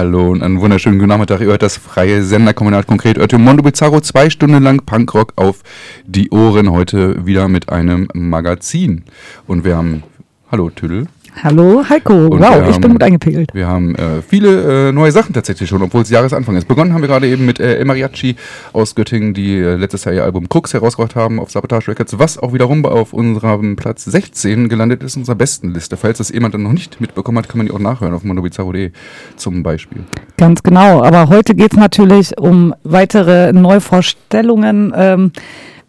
Hallo und einen wunderschönen guten Nachmittag. Ihr hört das freie Senderkombinat konkret. Hört Mondo Bizarro zwei Stunden lang Punkrock auf die Ohren. Heute wieder mit einem Magazin. Und wir haben. Hallo Tüdel. Hallo Heiko, Und wow, wir ich haben- bin gut eingepegelt. Wir haben äh, viele äh, neue Sachen tatsächlich schon, obwohl es Jahresanfang ist. Begonnen haben wir gerade eben mit äh, El Mariachi aus Göttingen, die äh, letztes Jahr ihr Album Crux herausgebracht haben auf Sabotage Records, was auch wiederum auf unserem Platz 16 gelandet ist, in unserer besten Liste. Falls das jemand dann noch nicht mitbekommen hat, kann man die auch nachhören auf mondobizarro.de zum Beispiel. Ganz genau, aber heute geht es natürlich um weitere Neuvorstellungen. Ähm,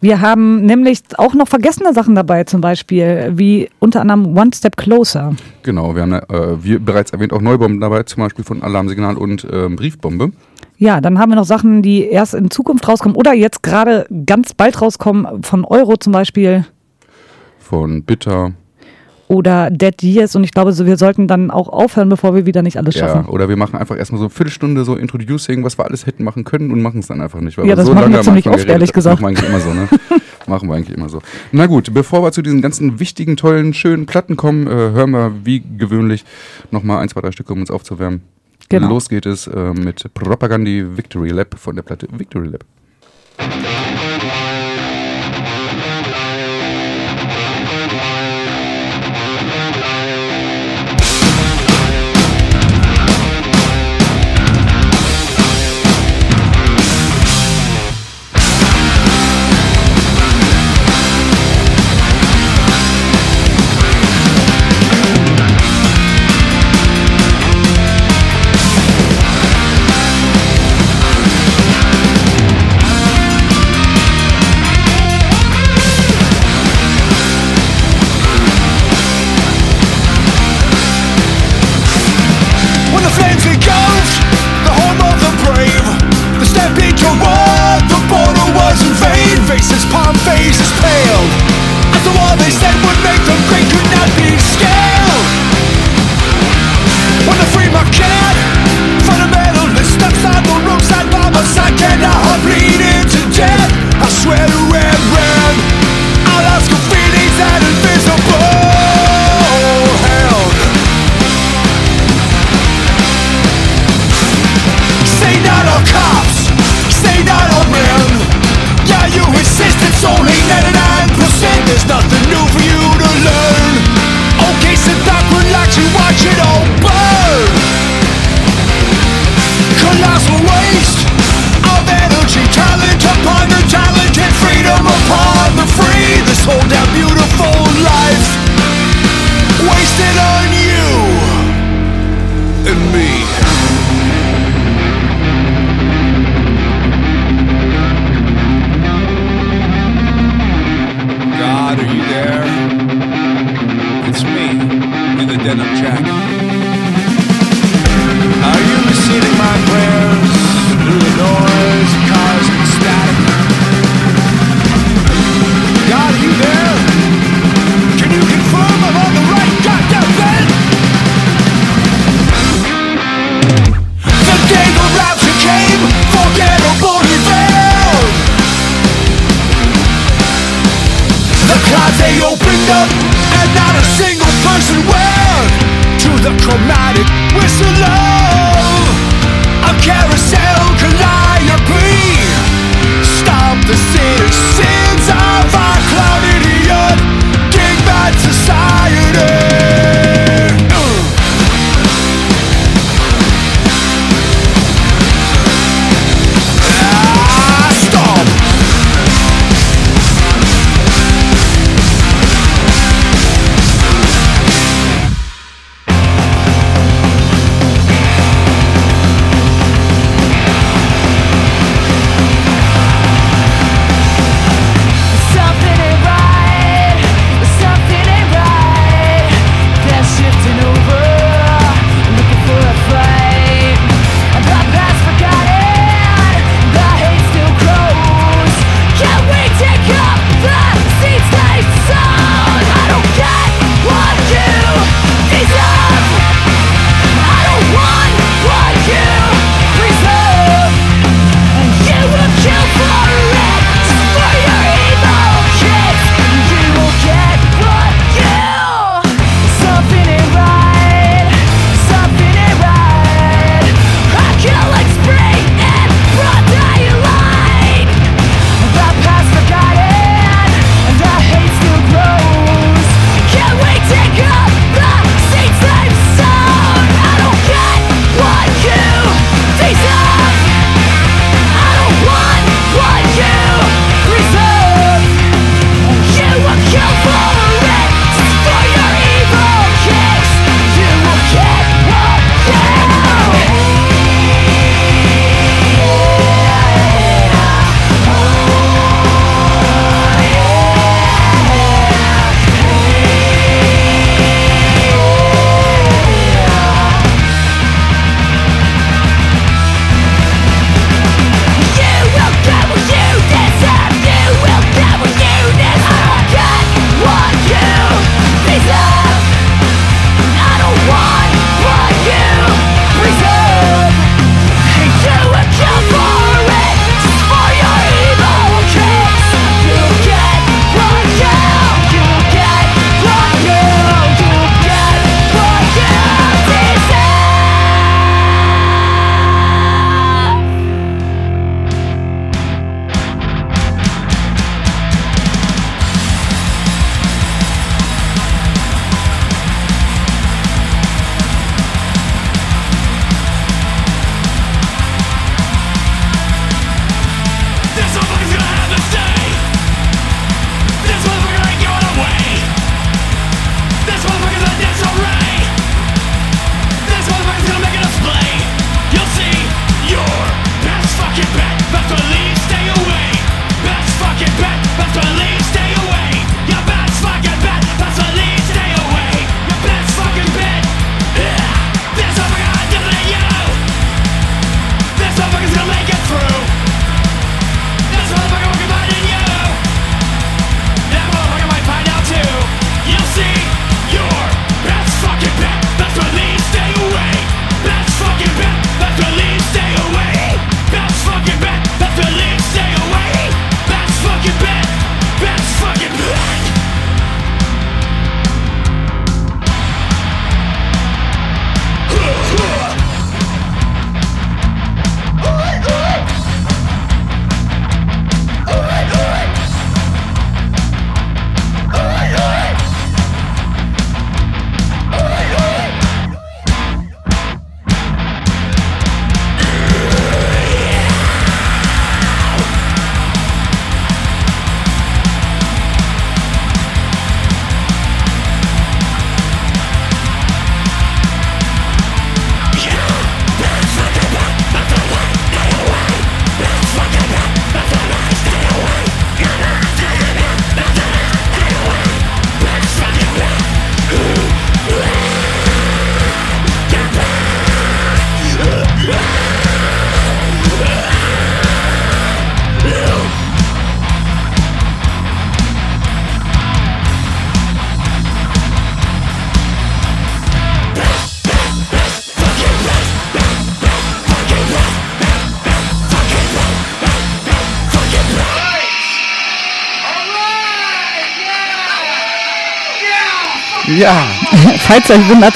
wir haben nämlich auch noch vergessene Sachen dabei, zum Beispiel wie unter anderem One Step Closer. Genau, wir haben, äh, wie bereits erwähnt, auch Neubomben dabei, zum Beispiel von Alarmsignal und ähm, Briefbombe. Ja, dann haben wir noch Sachen, die erst in Zukunft rauskommen oder jetzt gerade ganz bald rauskommen, von Euro zum Beispiel Von Bitter. Oder Dead Years. Und ich glaube, so, wir sollten dann auch aufhören, bevor wir wieder nicht alles Ja, schaffen. oder wir machen einfach erstmal so eine Viertelstunde so Introducing, was wir alles hätten machen können und machen es dann einfach nicht. Weil Ja, das so machen lange wir ziemlich oft, geredet ehrlich gesagt. Machen wir eigentlich immer so, ne? machen wir eigentlich immer so. Na gut, bevor wir zu diesen ganzen wichtigen, tollen, schönen Platten kommen, äh, hören wir wie gewöhnlich nochmal ein, zwei, drei Stücke, um uns aufzuwärmen. Genau. Los geht es äh, mit Propagandi Victory Lab von der Platte Victory Lab. Ja. Falls ihr euch wundert,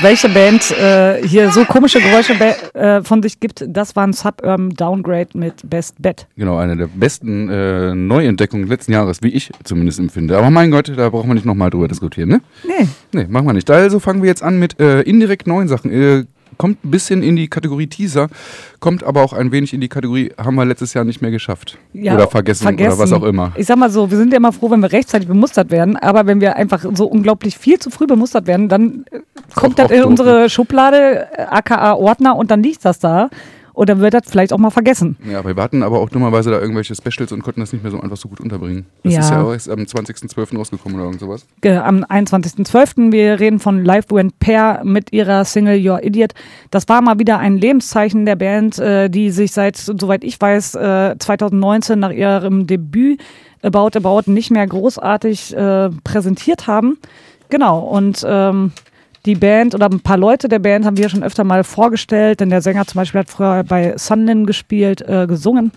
welche Band äh, hier so komische Geräusche äh, von sich gibt, das war ein Suburban Downgrade mit Best Bet. Genau, eine der besten äh, Neuentdeckungen letzten Jahres, wie ich zumindest empfinde. Aber mein Gott, da brauchen wir nicht nochmal drüber diskutieren, ne? Nee, Nee, machen wir nicht. Also fangen wir jetzt an mit äh, indirekt neuen Sachen. Äh, kommt ein bisschen in die Kategorie Teaser, kommt aber auch ein wenig in die Kategorie, haben wir letztes Jahr nicht mehr geschafft. Ja, oder vergessen, oder was auch immer. Ich sag mal so, wir sind ja immer froh, wenn wir rechtzeitig bemustert werden, aber wenn wir einfach so unglaublich viel zu früh bemustert werden, dann äh, kommt auch das in unsere Schublade, äh, aka Ordner, und dann liegt das da. Dann wird das vielleicht auch mal vergessen. Ja, aber wir hatten aber auch dummerweise da irgendwelche Specials und konnten das nicht mehr so einfach so gut unterbringen. Das Ja. ist ja auch erst am 20.12. rausgekommen oder irgend sowas. Äh, am 21.12. Wir reden von Live Went Pair mit ihrer Single Your Idiot. Das war mal wieder ein Lebenszeichen der Band, äh, die sich seit, soweit ich weiß, äh, 2019 nach ihrem Debüt About About nicht mehr großartig äh, präsentiert haben. Genau, und ähm, die Band oder ein paar Leute der Band haben wir schon öfter mal vorgestellt, denn der Sänger zum Beispiel hat früher bei Sunlin gespielt, äh, gesungen.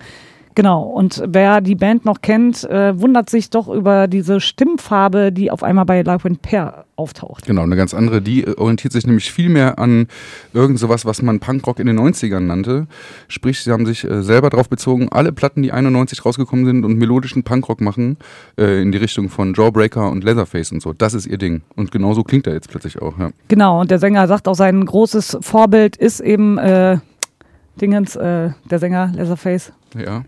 Genau, und wer die Band noch kennt, äh, wundert sich doch über diese Stimmfarbe, die auf einmal bei Live and Pair auftaucht. Genau, eine ganz andere. Die äh, orientiert sich nämlich viel mehr an irgend sowas, was man Punkrock in den 90ern nannte. Sprich, sie haben sich äh, selber darauf bezogen, alle Platten, die 91 rausgekommen sind und melodischen Punkrock machen, äh, in die Richtung von Jawbreaker und Leatherface und so. Das ist ihr Ding. Und genauso klingt er jetzt plötzlich auch. Ja. Genau, und der Sänger sagt auch, sein großes Vorbild ist eben äh, Dingens, äh, der Sänger Leatherface. ja.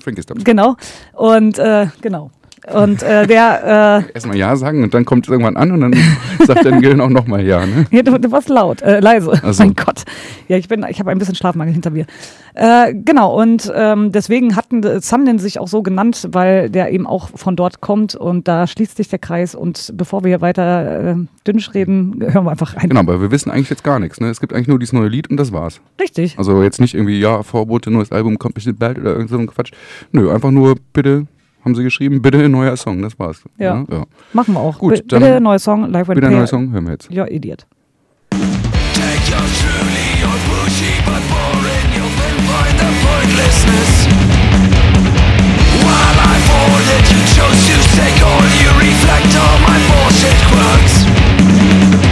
Frankie. Genau. Und äh, genau. Und äh, der, äh, Erstmal Ja sagen und dann kommt es irgendwann an und dann sagt dein Gehirn auch nochmal Ja. Ne? Ja, du, du warst laut, äh, leise. Ach so. Mein Gott. Ja, ich bin, ich habe ein bisschen Schlafmangel hinter mir. Äh, genau, und ähm, deswegen hatten Sunlin sich auch so genannt, weil der eben auch von dort kommt und da schließt sich der Kreis. Und bevor wir hier weiter äh, dünnisch reden, hören wir einfach rein. Genau, aber wir wissen eigentlich jetzt gar nichts. Ne? Es gibt eigentlich nur dieses neue Lied und das war's. Richtig. Also jetzt nicht irgendwie, ja, Vorbote, neues Album, kommt bestimmt bald oder irgend so ein Quatsch. Nö, einfach nur, bitte, haben sie geschrieben, bitte ein neuer Song, das war's. Ja. ja. Machen wir auch. Gut, Bi- dann- bitte neuer Song, Live and Wieder ein Pair. neuer Song, hören wir jetzt. Ja, Idiot. Take your truly, your pushy, but boring. You'll then find the pointlessness. While I fall that you chose to take all, you reflect all my bullshit quirks.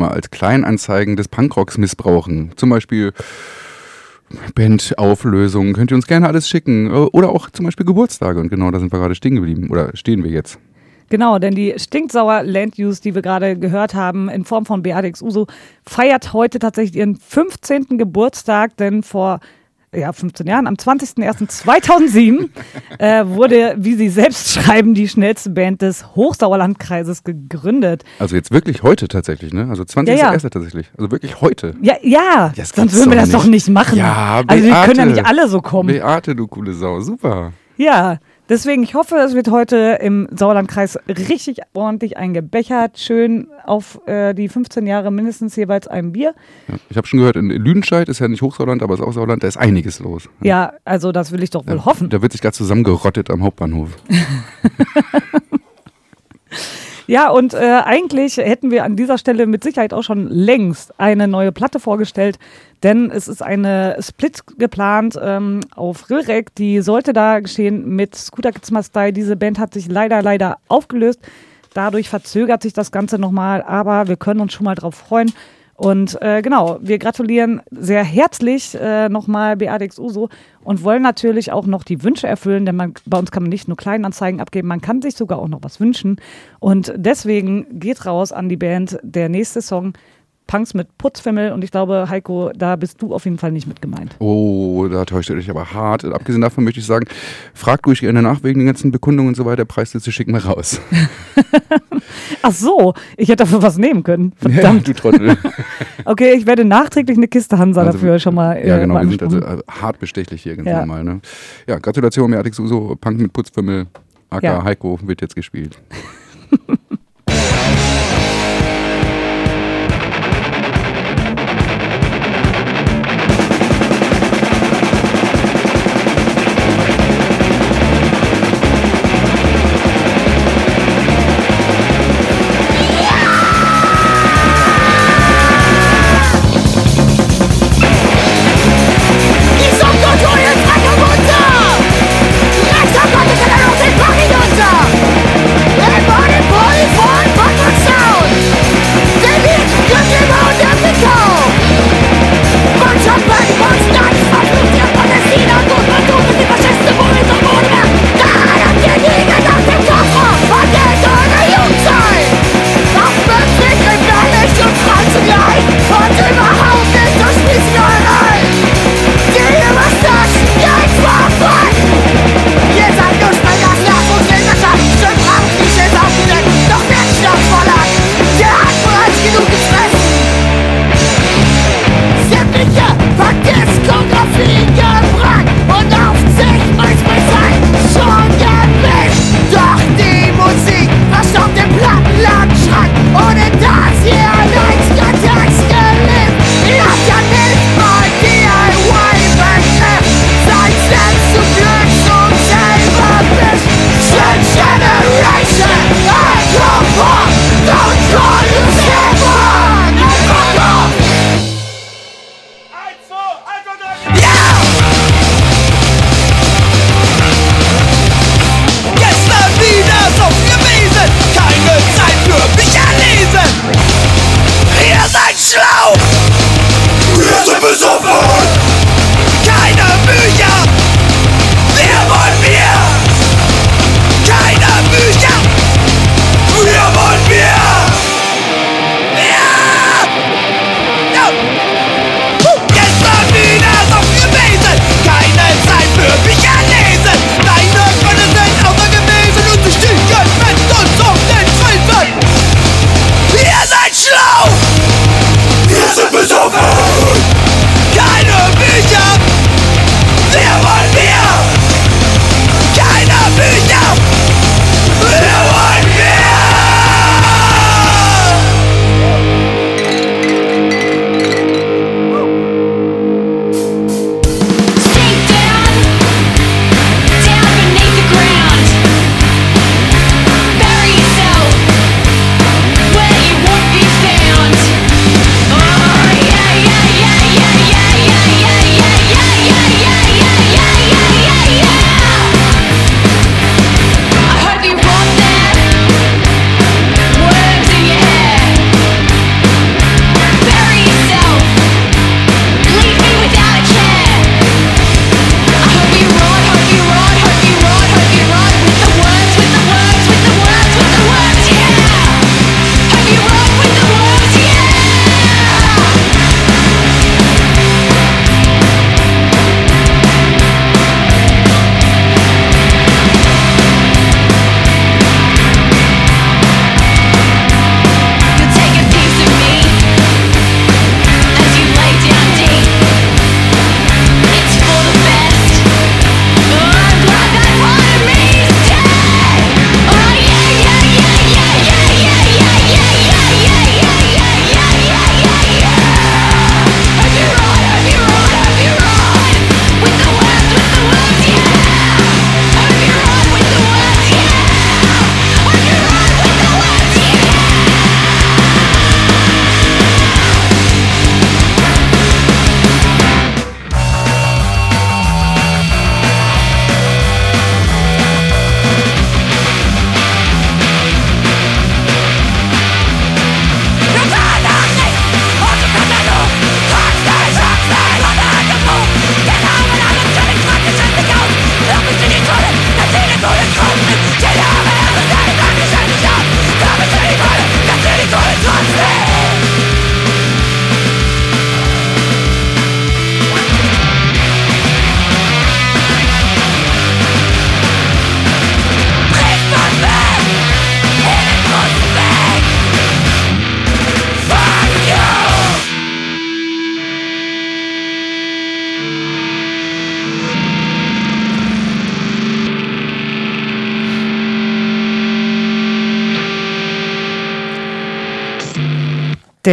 Mal als Kleinanzeigen des Punkrocks missbrauchen. Zum Beispiel Bandauflösungen. Könnt ihr uns gerne alles schicken. Äh, Oder auch zum Beispiel Geburtstage. Und genau da sind wir gerade stehen geblieben. Oder stehen wir jetzt. Genau, denn die stinksauer Land Use, die wir gerade gehört haben, in Form von Beatrix Uso, feiert heute tatsächlich ihren 15. Geburtstag, denn vor ja, 15 Jahren, am 20.01.2007 äh, wurde, wie sie selbst schreiben, die schnellste Band des Hochsauerlandkreises gegründet. Also jetzt wirklich heute tatsächlich, ne? Also 20. Ja, ja. Tatsächlich. Also wirklich heute. Ja, ja, das sonst würden wir das doch nicht. nicht machen. Ja, also wir können ja Beate. nicht alle so kommen. Beate, du coole Sau. Super. Ja, deswegen, ich hoffe, es wird heute im Sauerlandkreis richtig ordentlich eingebechert. Schön auf äh, die 15 Jahre mindestens jeweils ein Bier. Ja, ich habe schon gehört, in Lüdenscheid ist ja nicht Hochsauerland, aber ist auch Sauerland, da ist einiges los. Ja, also das will ich doch wohl hoffen. Da wird sich gerade zusammengerottet am Hauptbahnhof. Ja, und äh, eigentlich hätten wir an dieser Stelle mit Sicherheit auch schon längst eine neue Platte vorgestellt, denn es ist eine Split geplant ähm, auf Rilrek, die sollte da geschehen mit Scooter Kids Must Die. Diese Band hat sich leider, leider aufgelöst. Dadurch verzögert sich das Ganze nochmal, aber wir können uns schon mal drauf freuen. Und äh, genau, wir gratulieren sehr herzlich äh, nochmal Beatrix Uso und wollen natürlich auch noch die Wünsche erfüllen, denn man, bei uns kann man nicht nur Kleinanzeigen abgeben, man kann sich sogar auch noch was wünschen. Und deswegen geht raus an die Band der nächste Song, Punks mit Putzfimmel. Und ich glaube, Heiko, da bist du auf jeden Fall nicht mit gemeint. Oh, da täuscht ihr euch aber hart. Abgesehen davon möchte ich sagen, fragt ruhig gerne nach wegen den ganzen Bekundungen und so weiter. Preisliste schicken wir raus. Ach so, ich hätte dafür was nehmen können. Ja, Verdammt. du Trottel. Okay, ich werde nachträglich eine Kiste Hansa Also, dafür schon mal. Äh, ja, genau. Wir sind also äh, hart bestechlich hier ganz Ja. normal. Ne? Ja, Gratulation, Beatrix Uso. Punk mit Putzfimmel. AK Ja. Heiko wird jetzt gespielt.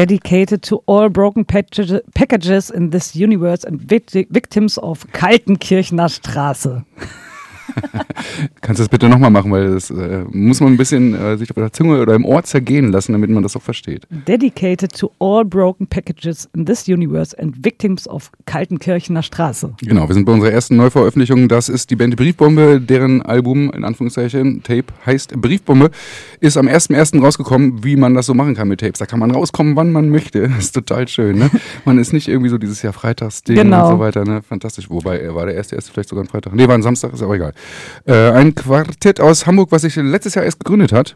Dedicated to all broken packages- in this universe and vic- victims of Kaltenkirchener Straße. Kannst du das bitte nochmal machen, weil das äh, muss man ein bisschen äh, sich auf der Zunge oder im Ohr zergehen lassen, damit man das auch versteht. Dedicated to all broken packages in this universe and victims of Kaltenkirchener Straße. Genau, wir sind bei unserer ersten Neuveröffentlichung. Das ist die Band Briefbombe, deren Album, in Anführungszeichen, Tape heißt Briefbombe, ist am 1.1. rausgekommen, wie man das so machen kann mit Tapes. Da kann man rauskommen, wann man möchte. Das ist total schön, ne? Man ist nicht irgendwie so dieses Jahr Freitagsding Genau. und so weiter, ne? Fantastisch. Wobei, er war der erste, erste vielleicht sogar ein Freitag. Nee, war ein Samstag, ist aber egal. Äh, ein Quartett aus Hamburg, was sich letztes Jahr erst gegründet hat.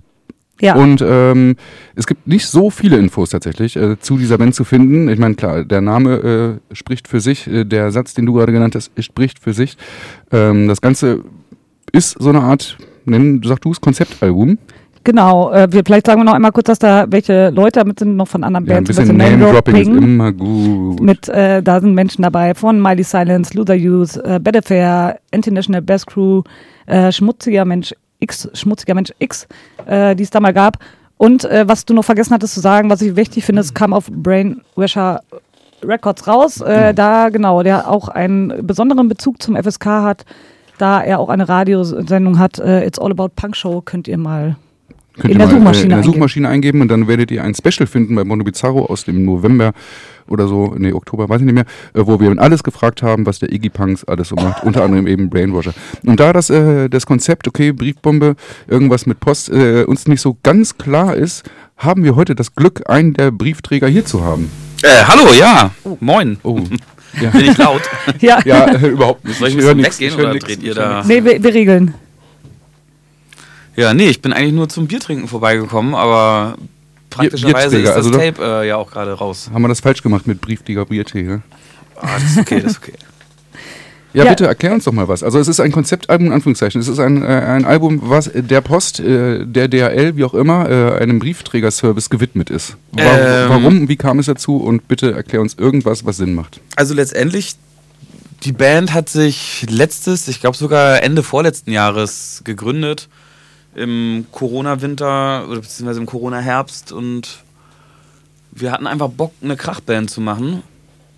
Ja, Und ähm, es gibt nicht so viele Infos tatsächlich äh, zu dieser Band zu finden. Ich meine, klar, der Name äh, spricht für sich, äh, der Satz, den du gerade genannt hast, spricht für sich. Ähm, das Ganze ist so eine Art, nenn, sag du es, Konzeptalbum. Genau. Äh, wir, vielleicht sagen wir noch einmal kurz, dass da welche Leute damit sind, noch von anderen Ja, ein Bands. bisschen Name-Dropping. Ist immer gut. Mit, äh, da sind Menschen dabei von Miley Silence, Luther Youth, äh, Affair, International Best Crew, äh, Schmutziger Mensch X, Schmutziger Mensch X, äh, die es da mal gab. Und äh, was du noch vergessen hattest zu sagen, was ich wichtig finde, es kam auf Brainwasher Records raus. Äh, Da, genau, der auch einen besonderen Bezug zum FSK hat, da er auch eine Radiosendung hat. Äh, It's All About Punk Show, könnt ihr mal Könnt in ihr der mal, Suchmaschine äh, in der eingeben. Suchmaschine eingeben und dann werdet ihr ein Special finden bei Mondo Bizarro aus dem November oder so, nee, Oktober, weiß ich nicht mehr, äh, wo wir alles gefragt haben, was der Iggy Punks alles so macht, unter anderem eben Brainwasher. Und da das, äh, das Konzept, okay, Briefbombe, irgendwas mit Post, äh, uns nicht so ganz klar ist, haben wir heute das Glück, einen der Briefträger hier zu haben. Äh, hallo, ja. Moin. Oh, ja. Bin ich laut? Ja, Ja, äh, überhaupt nicht. Soll ich ein höre bisschen nix, weggehen ich höre oder dreht ich ihr da? nee, wir, wir regeln. Ja, nee, ich bin eigentlich nur zum Biertrinken vorbeigekommen, aber praktischerweise ist das also Tape äh, ja auch gerade raus. Haben wir das falsch gemacht mit Brieflieger Biertee, ne? Ah, das ist okay, das ist okay. Ja, Ja. bitte erklär uns doch mal was. Also es ist ein Konzeptalbum in Anführungszeichen. Es ist ein, äh, ein Album, was der Post, äh, der DHL, wie auch immer, äh, einem Briefträgerservice gewidmet ist. Wa Ähm. Warum, wie kam es dazu und bitte erklär uns irgendwas, was Sinn macht. Also letztendlich, die Band hat sich letztes, ich glaube sogar Ende vorletzten Jahres gegründet, im Corona-Winter oder beziehungsweise im Corona-Herbst und wir hatten einfach Bock, eine Krachband zu machen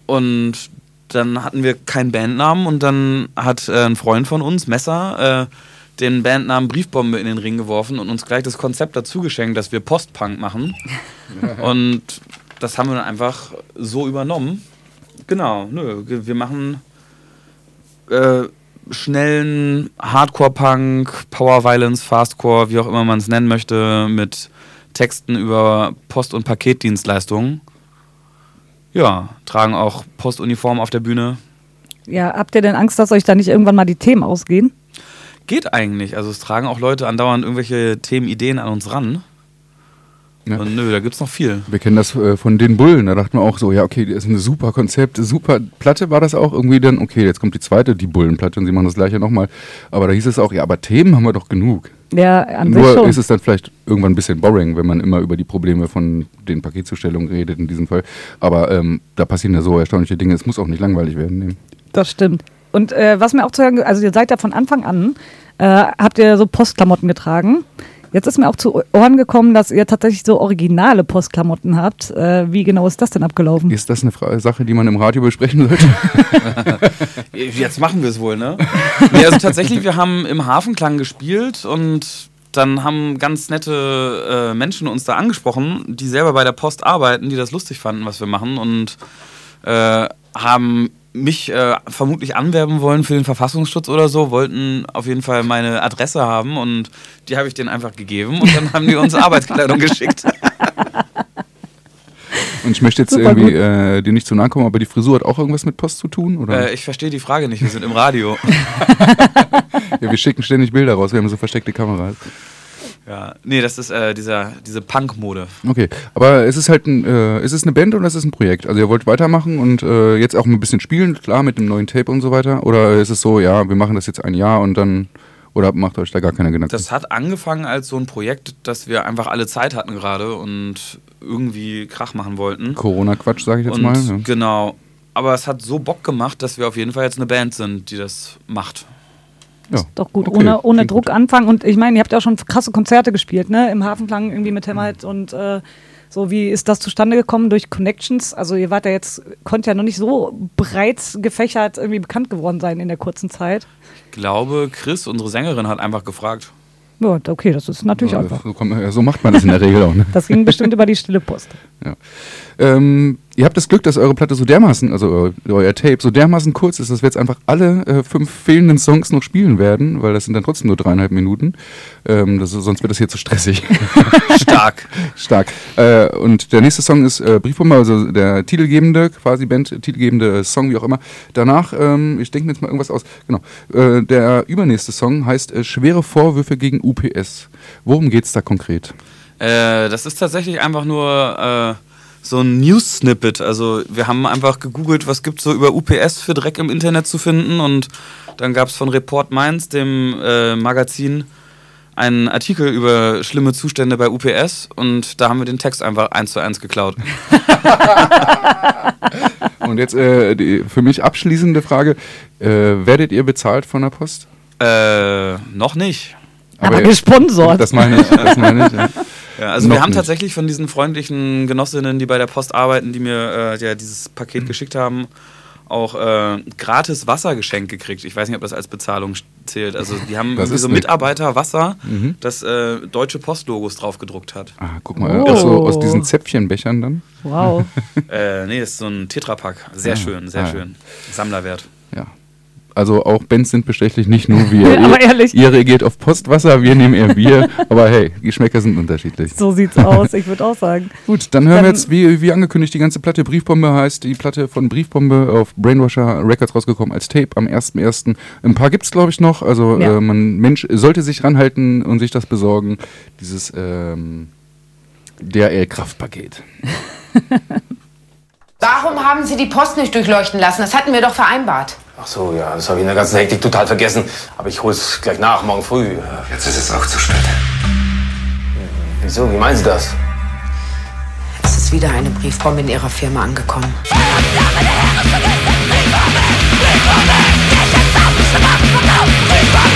und dann hatten wir keinen Bandnamen und dann hat äh, ein Freund von uns, Messer, äh, den Bandnamen Briefbombe in den Ring geworfen und uns gleich das Konzept dazu geschenkt, dass wir Postpunk machen. und das haben wir dann einfach so übernommen. Genau, nö, wir machen äh, schnellen Hardcore-Punk, Power-Violence, Fastcore, wie auch immer man es nennen möchte, mit Texten über Post- und Paketdienstleistungen. Ja, tragen auch Postuniform auf der Bühne. Ja, habt ihr denn Angst, dass euch da nicht irgendwann mal die Themen ausgehen? Geht eigentlich. Also es tragen auch Leute andauernd irgendwelche Themenideen an uns ran. Ja. Und nö, da gibt's noch viel. Wir kennen das äh, von den Bullen. Da dachten wir auch so, ja, okay, das ist ein super Konzept, super Platte war das auch irgendwie dann, okay, jetzt kommt die zweite, die Bullenplatte und sie machen das gleiche nochmal. Aber da hieß es auch, ja, aber Themen haben wir doch genug. Ja, an sich Nur schon. ist es dann vielleicht irgendwann ein bisschen boring, wenn man immer über die Probleme von den Paketzustellungen redet in diesem Fall. Aber ähm, da passieren ja so erstaunliche Dinge. Es muss auch nicht langweilig werden. Nee. Das stimmt. Und äh, was mir auch zu hören, ge- also ihr seid ja von Anfang an, äh, habt ihr so Postklamotten getragen. Jetzt ist mir auch zu Ohren gekommen, dass ihr tatsächlich so originale Postklamotten habt. Äh, wie genau ist das denn abgelaufen? Ist das eine Fra Sache, die man im Radio besprechen sollte? Jetzt machen wir es wohl, ne? nee, also tatsächlich, wir haben im Hafenklang gespielt und dann haben ganz nette äh, Menschen uns da angesprochen, die selber bei der Post arbeiten, die das lustig fanden, was wir machen und äh, haben mich äh, vermutlich anwerben wollen für den Verfassungsschutz oder so, wollten auf jeden Fall meine Adresse haben und die habe ich denen einfach gegeben und dann haben die uns Arbeitskleidung geschickt. Und ich möchte jetzt Super irgendwie äh, dir nicht zu nahe kommen, aber die Frisur hat auch irgendwas mit Post zu tun? Oder? Äh, ich verstehe die Frage nicht, wir sind im Radio. ja, wir schicken ständig Bilder raus, wir haben so versteckte Kameras. Ja, nee, das ist äh, dieser, diese Punk-Mode. Okay, aber es ist halt ein, äh, ist es eine Band oder ist es ein Projekt? Also ihr wollt weitermachen und äh, jetzt auch ein bisschen spielen, klar, mit dem neuen Tape und so weiter? Oder ist es so, ja, wir machen das jetzt ein Jahr und dann, oder macht euch da gar keine Gedanken? Das hat angefangen als so ein Projekt, dass wir einfach alle Zeit hatten gerade und irgendwie Krach machen wollten. Corona-Quatsch, sage ich jetzt und mal. Ja. genau. Aber es hat so Bock gemacht, dass wir auf jeden Fall jetzt eine Band sind, die das macht. Ja. Doch gut, Okay, ohne, ohne klingt Druck gut. anfangen. Und ich meine, ihr habt ja auch schon krasse Konzerte gespielt, ne? Im Hafenklang irgendwie mit Hammerhead und äh, So, wie ist das zustande gekommen durch Connections? Also ihr wart ja jetzt, konnte ja noch nicht so breit gefächert irgendwie bekannt geworden sein in der kurzen Zeit. Ich glaube, Chris, unsere Sängerin, hat einfach gefragt. Ja, okay, das ist natürlich einfach. So, kommt- so macht man das in der Regel auch. Ne? Das ging bestimmt über die stille Post. Ja. Ähm, ihr habt das Glück, dass eure Platte so dermaßen, also euer, Tape so dermaßen kurz ist, dass wir jetzt einfach alle äh, fünf fehlenden Songs noch spielen werden, weil das sind dann trotzdem nur dreieinhalb Minuten. Ähm, das sonst wird das hier zu stressig. Stark. Stark. Äh, und der nächste Song ist äh, Briefbomber, also der titelgebende, quasi Band, titelgebende Song, wie auch immer. Danach, ähm, ich denke mir jetzt mal irgendwas aus. Genau. Äh, der übernächste Song heißt äh, Schwere Vorwürfe gegen UPS. Worum geht's da konkret? Äh, das ist tatsächlich einfach nur äh, so ein News-Snippet. Also wir haben einfach gegoogelt, was gibt so über UPS für Dreck im Internet zu finden und dann gab es von Report Mainz, dem äh, Magazin, einen Artikel über schlimme Zustände bei UPS und da haben wir den Text einfach eins zu eins geklaut. Und jetzt äh, die für mich abschließende Frage: äh, Werdet ihr bezahlt von der Post? Äh, noch nicht. Aber, ihr- gesponsert. Das meine ich. Das meine ich ja. Ja, also Noch wir haben nicht. tatsächlich von diesen freundlichen Genossinnen, die bei der Post arbeiten, die mir äh, ja, dieses Paket geschickt haben, auch äh, gratis Wasser geschenkt gekriegt. Ich weiß nicht, ob das als Bezahlung zählt. Also die haben Das so. Mitarbeiter Wasser, das äh, deutsche Postlogos drauf gedruckt hat. Ah, guck mal, Oh. das so aus diesen Zäpfchenbechern dann. Wow. äh, nee, das ist so ein Tetrapack. Sehr Ah, schön, sehr ah. schön. Sammlerwert. Ja. Also auch Bands sind bestechlich, nicht nur wir. Aber Ihr- ehrlich. Ihr reagiert auf Postwasser, wir nehmen eher Bier. aber hey, Geschmäcker sind unterschiedlich. So sieht's aus, ich würde auch sagen. Gut, dann hören wir Dann- jetzt, wie, wie angekündigt, die ganze Platte. Briefbombe heißt die Platte von Briefbombe auf Brainwasher Records rausgekommen als Tape am 1.1. Ein paar gibt's, glaube ich, noch. Also Ja. äh, man Mensch sollte sich ranhalten und sich das besorgen. Dieses ähm, DRL-Kraftpaket. Warum haben Sie die Post nicht durchleuchten lassen? Das hatten wir doch vereinbart. Ach so, ja, das habe ich in der ganzen Hektik total vergessen. Aber ich hol's gleich nach, morgen früh. Jetzt ist es auch zu spät. Wieso, wie meinen Sie das? Es ist wieder eine Briefbombe in Ihrer Firma angekommen. Im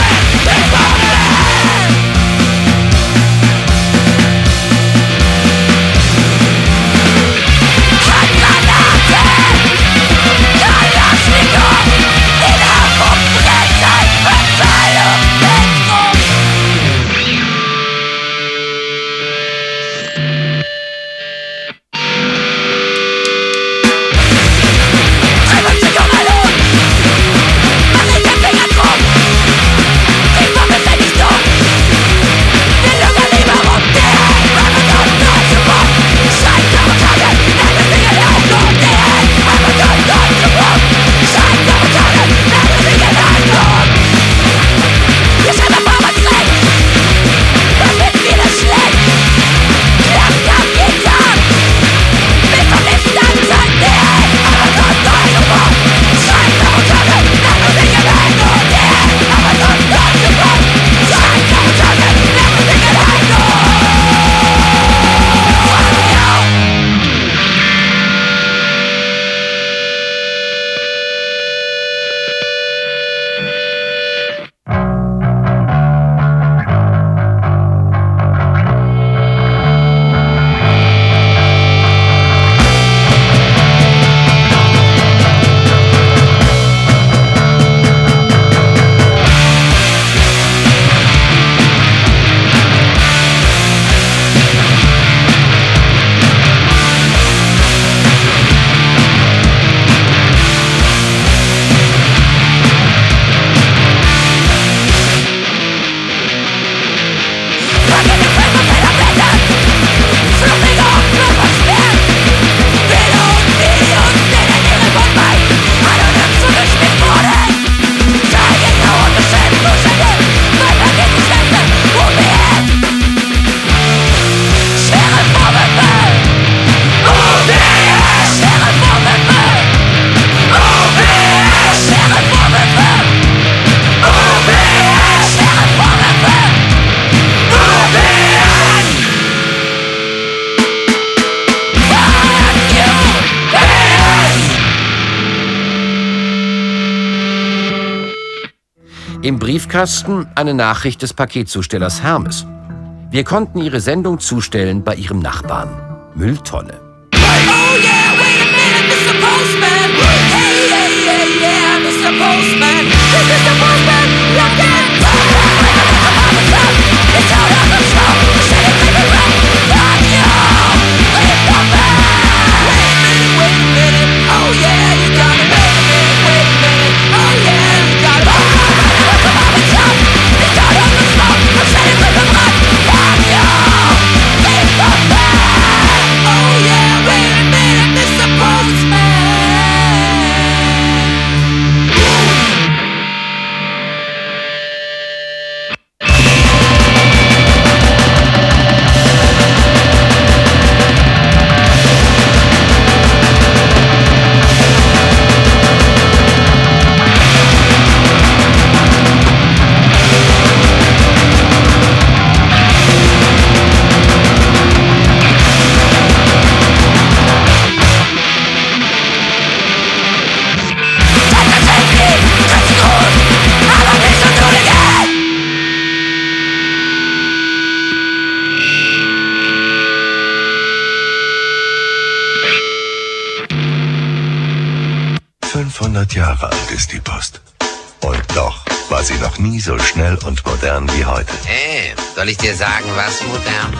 Osten eine Nachricht des Paketzustellers Hermes. Wir konnten Ihre Sendung zustellen bei Ihrem Nachbarn. Mülltonne. Soll ich dir sagen, was, modern?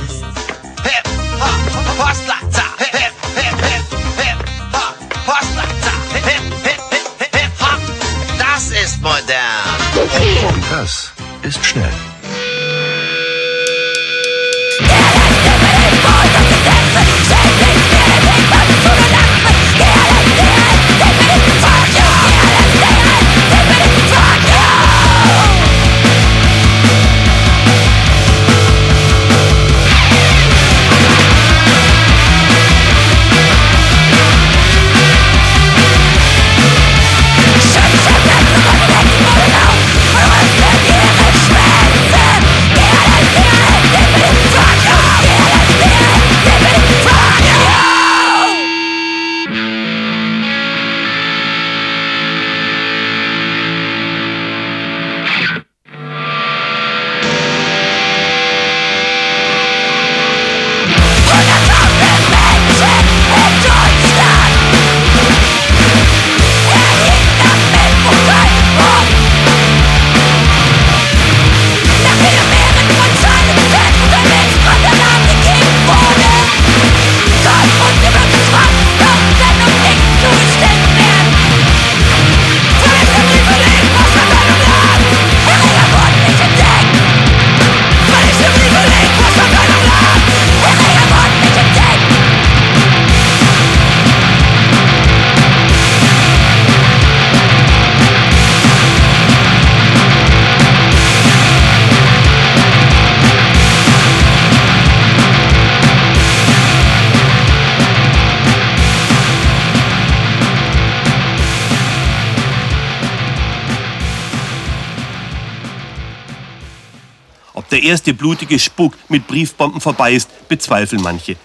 der blutige Spuck mit Briefbomben vorbei ist, bezweifeln manche.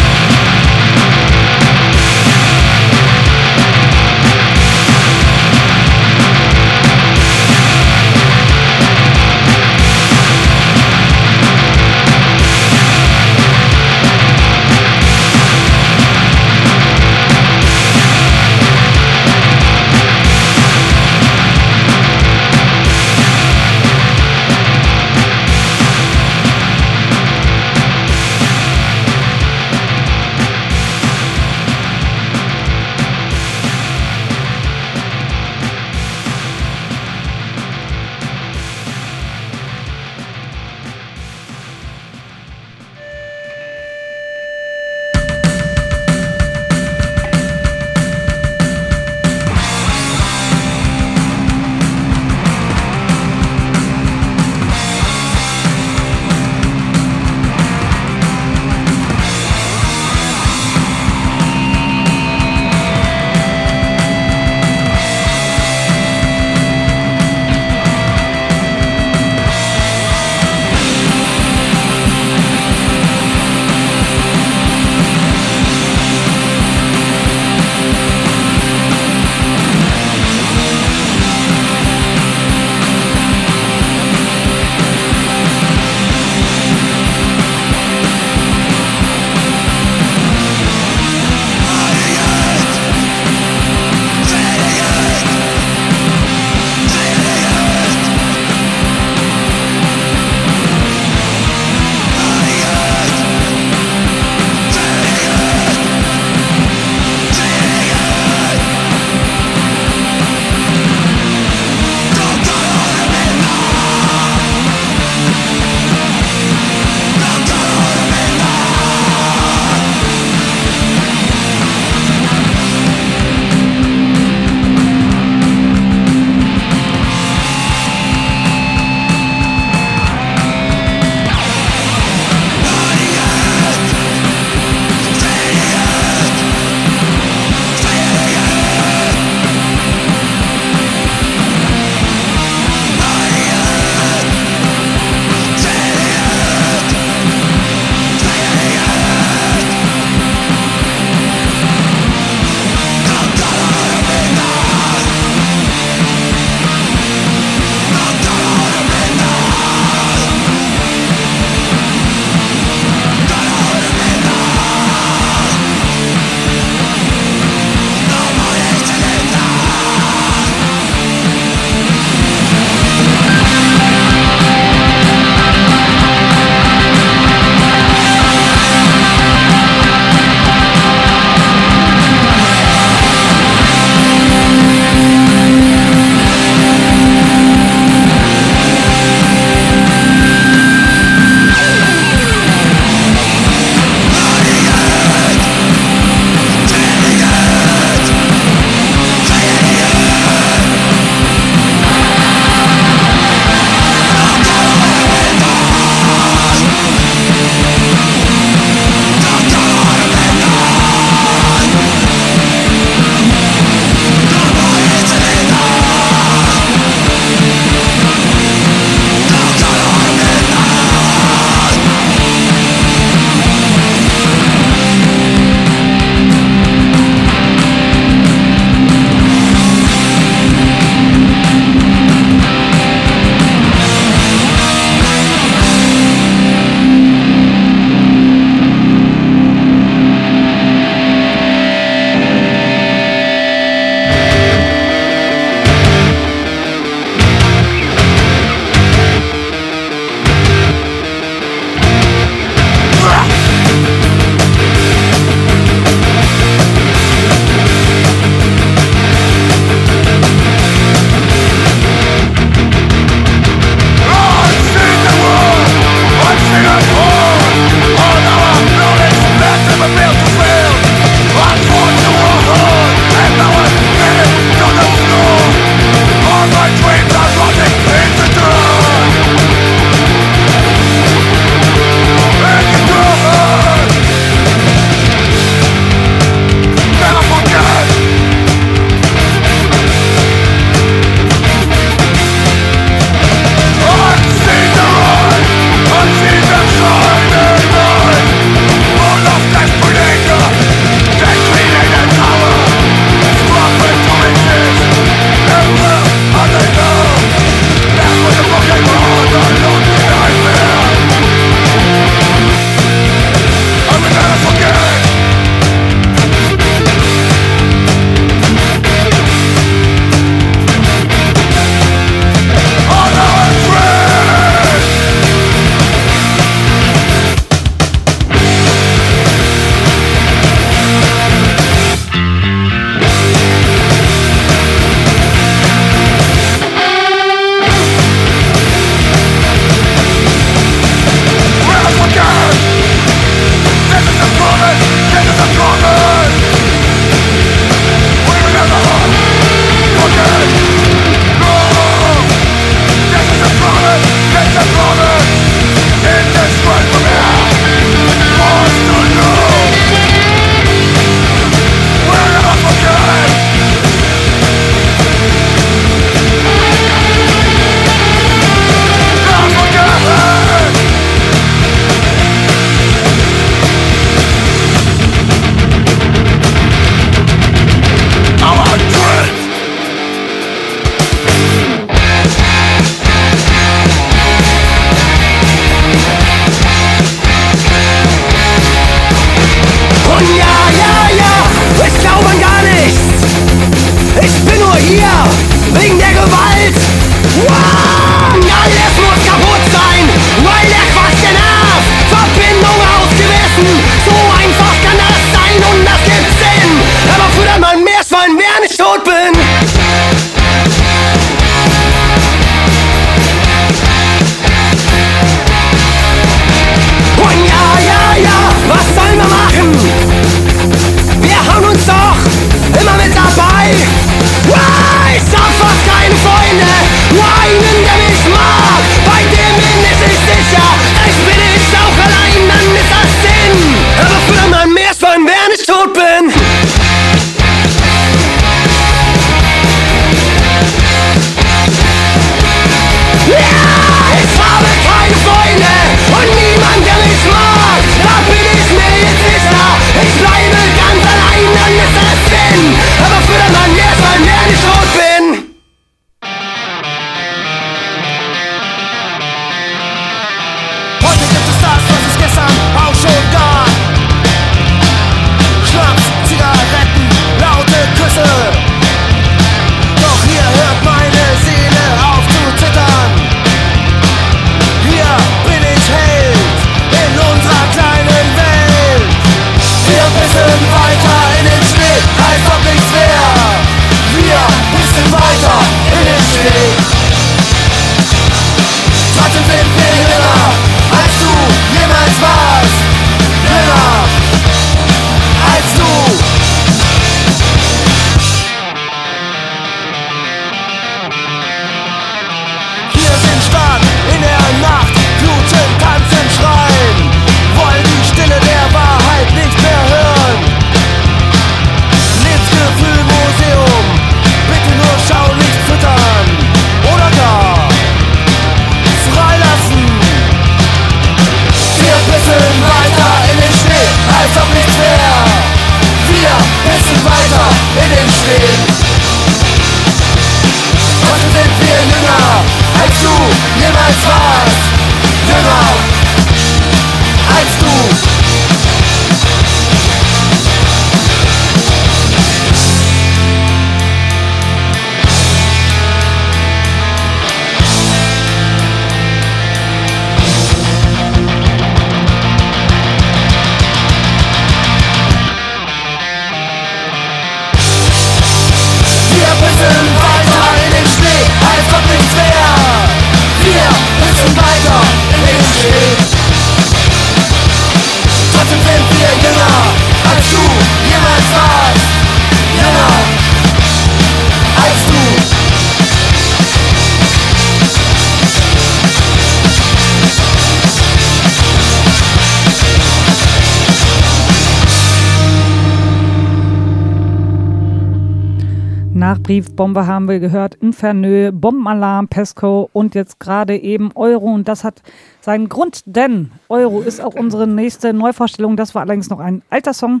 Briefbombe haben wir gehört Infernö, Bombenalarm, Pesco und jetzt gerade eben Euro. Und das hat seinen Grund, denn Euro ist auch unsere nächste Neuvorstellung. Das war allerdings noch ein alter Song.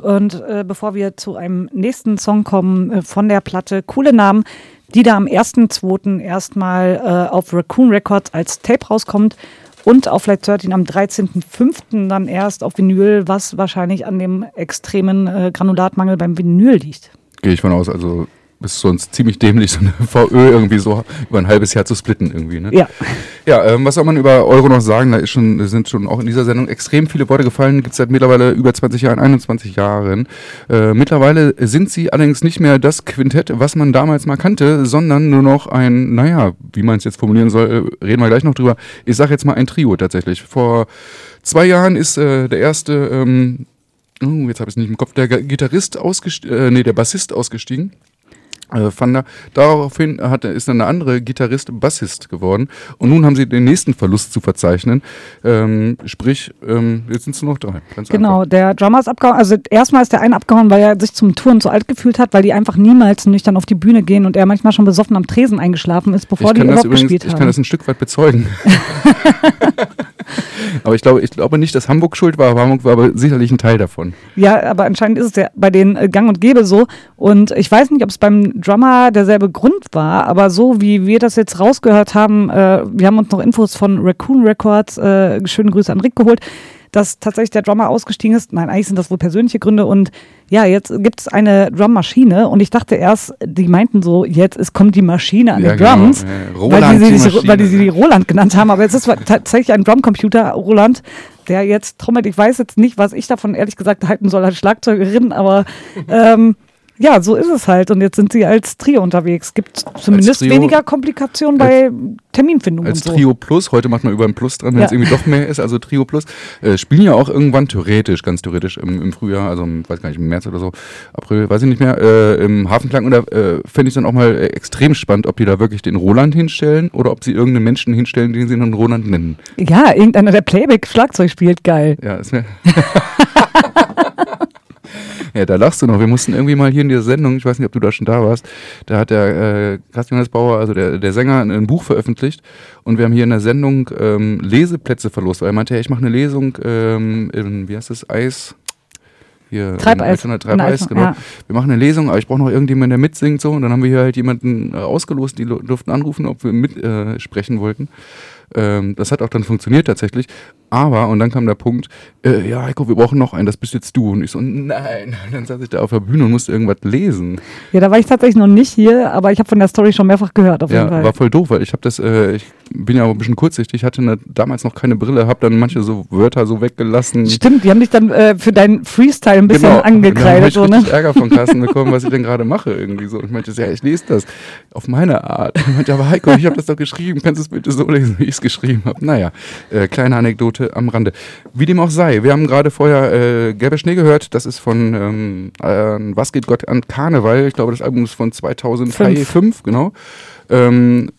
Und äh, bevor wir zu einem nächsten Song kommen äh, von der Platte, coole Namen, die da am 1.2. erstmal äh, auf Raccoon Records als Tape rauskommt und auf Flight 13 am 13.05. dann erst auf Vinyl, was wahrscheinlich an dem extremen äh, Granulatmangel beim Vinyl liegt. Gehe ich von aus. Also ist sonst ziemlich dämlich, so eine VÖ irgendwie so über ein halbes Jahr zu splitten irgendwie. Ne? Ja. Ja, ähm, was soll man über Euro noch sagen? Da ist schon, sind schon auch in dieser Sendung extrem viele Worte gefallen. Gibt es seit mittlerweile über 20 Jahren, 21 Jahren. Äh, mittlerweile sind sie allerdings nicht mehr das Quintett, was man damals mal kannte, sondern nur noch ein, naja, wie man es jetzt formulieren soll, äh, reden wir gleich noch drüber. Ich sage jetzt mal ein Trio tatsächlich. Vor zwei Jahren ist äh, der erste, ähm, oh, jetzt habe ich es nicht im Kopf, der Gitarrist ausgestiegen, äh, nee, der Bassist ausgestiegen. Äh, Vander. Daraufhin hat, ist dann eine andere Gitarrist Bassist geworden. Und nun haben sie den nächsten Verlust zu verzeichnen. Ähm, sprich, ähm, jetzt sind es nur noch drei. Ganz Genau, der Drummer ist abgehauen. Also erstmal ist der eine abgehauen, weil er sich zum Touren zu alt gefühlt hat, weil die einfach niemals nüchtern auf die Bühne gehen und er manchmal schon besoffen am Tresen eingeschlafen ist, bevor ich die überhaupt übrigens, gespielt ich haben. kann das ein Stück weit bezeugen. aber ich glaube, ich glaube nicht, dass Hamburg schuld war, Hamburg war aber sicherlich ein Teil davon. Ja, aber anscheinend ist es ja bei den äh, Gang und Gäbe so. Und ich weiß nicht, ob es beim Drummer derselbe Grund war, aber so wie wir das jetzt rausgehört haben, äh, wir haben uns noch Infos von Raccoon Records, äh, schöne Grüße an Rick geholt, dass tatsächlich der Drummer ausgestiegen ist. Nein, eigentlich sind das wohl persönliche Gründe. Und ja, jetzt gibt es eine Drummaschine und ich dachte erst, die meinten so, jetzt es kommt die Maschine an Ja, den genau. Drums, Äh, weil, Roland, die sie, die weil die sie die. Roland genannt haben. Aber jetzt ist tatsächlich ein Drumcomputer, Roland, der jetzt trommelt. Ich weiß jetzt nicht, was ich davon ehrlich gesagt halten soll als Schlagzeugerin, aber ähm, ja, so ist es halt. Und jetzt sind sie als Trio unterwegs. Gibt zumindest Trio- weniger Komplikationen bei Terminfindung Als und so. Trio Plus, heute macht man über ein Plus dran, wenn Ja. es irgendwie doch mehr ist, also Trio Plus, äh, spielen ja auch irgendwann theoretisch, ganz theoretisch im, im Frühjahr, also im, weiß gar nicht, im März oder so, April, weiß ich nicht mehr, äh, im Hafenklang. Und da äh, fände ich dann auch mal äh, extrem spannend, ob die da wirklich den Roland hinstellen oder ob sie irgendeinen Menschen hinstellen, den sie dann Roland nennen. Ja, irgendeiner, der Playback-Schlagzeug spielt, geil. Ja, ist mir. Ja, da lachst du noch. Wir mussten irgendwie mal hier in dieser Sendung, ich weiß nicht, ob du da schon da warst, da hat der äh, Carsten Johannes Bauer, also der, der Sänger, ein, ein Buch veröffentlicht und wir haben hier in der Sendung ähm, Leseplätze verlost, weil er meinte, ja, ich mache eine Lesung in, in, wie heißt das, Eis? Hier, Treibeis. Treibeis, genau. ja. Wir machen eine Lesung, aber ich brauche noch irgendjemanden, der mitsingt so und dann haben wir hier halt jemanden äh, ausgelost, die durften anrufen, ob wir mitsprechen äh, wollten. Ähm, das hat auch dann funktioniert tatsächlich. Aber, und dann kam der Punkt, äh, ja, Heiko, wir brauchen noch einen, das bist jetzt du. Und ich so, nein. Und dann saß ich da auf der Bühne und musste irgendwas lesen. Ja, da war ich tatsächlich noch nicht hier, aber ich habe von der Story schon mehrfach gehört, auf jeden Ja, Fall. war voll doof, weil ich habe das, äh, ich bin ja auch ein bisschen kurzsichtig, hatte ne, damals noch keine Brille, habe dann manche so Wörter so weggelassen. Stimmt, die haben dich dann äh, für deinen Freestyle ein bisschen Genau. angekreidet. Da So, hab ich ne? richtig Ärger von Carsten bekommen, was ich denn gerade mache irgendwie so. Und ich meinte, ja, ich lese das auf meine Art. Ich meinte, aber Heiko, ich habe das doch geschrieben, kannst du es bitte so lesen, wie ich es geschrieben habe. Naja, äh, kleine Anekdote am Rande. Wie dem auch sei, wir haben gerade vorher äh, Gelber Schnee gehört, das ist von ähm, äh, Was geht Gott an Karneval, ich glaube, das Album ist von 2005, Fünf. genau. Ähm,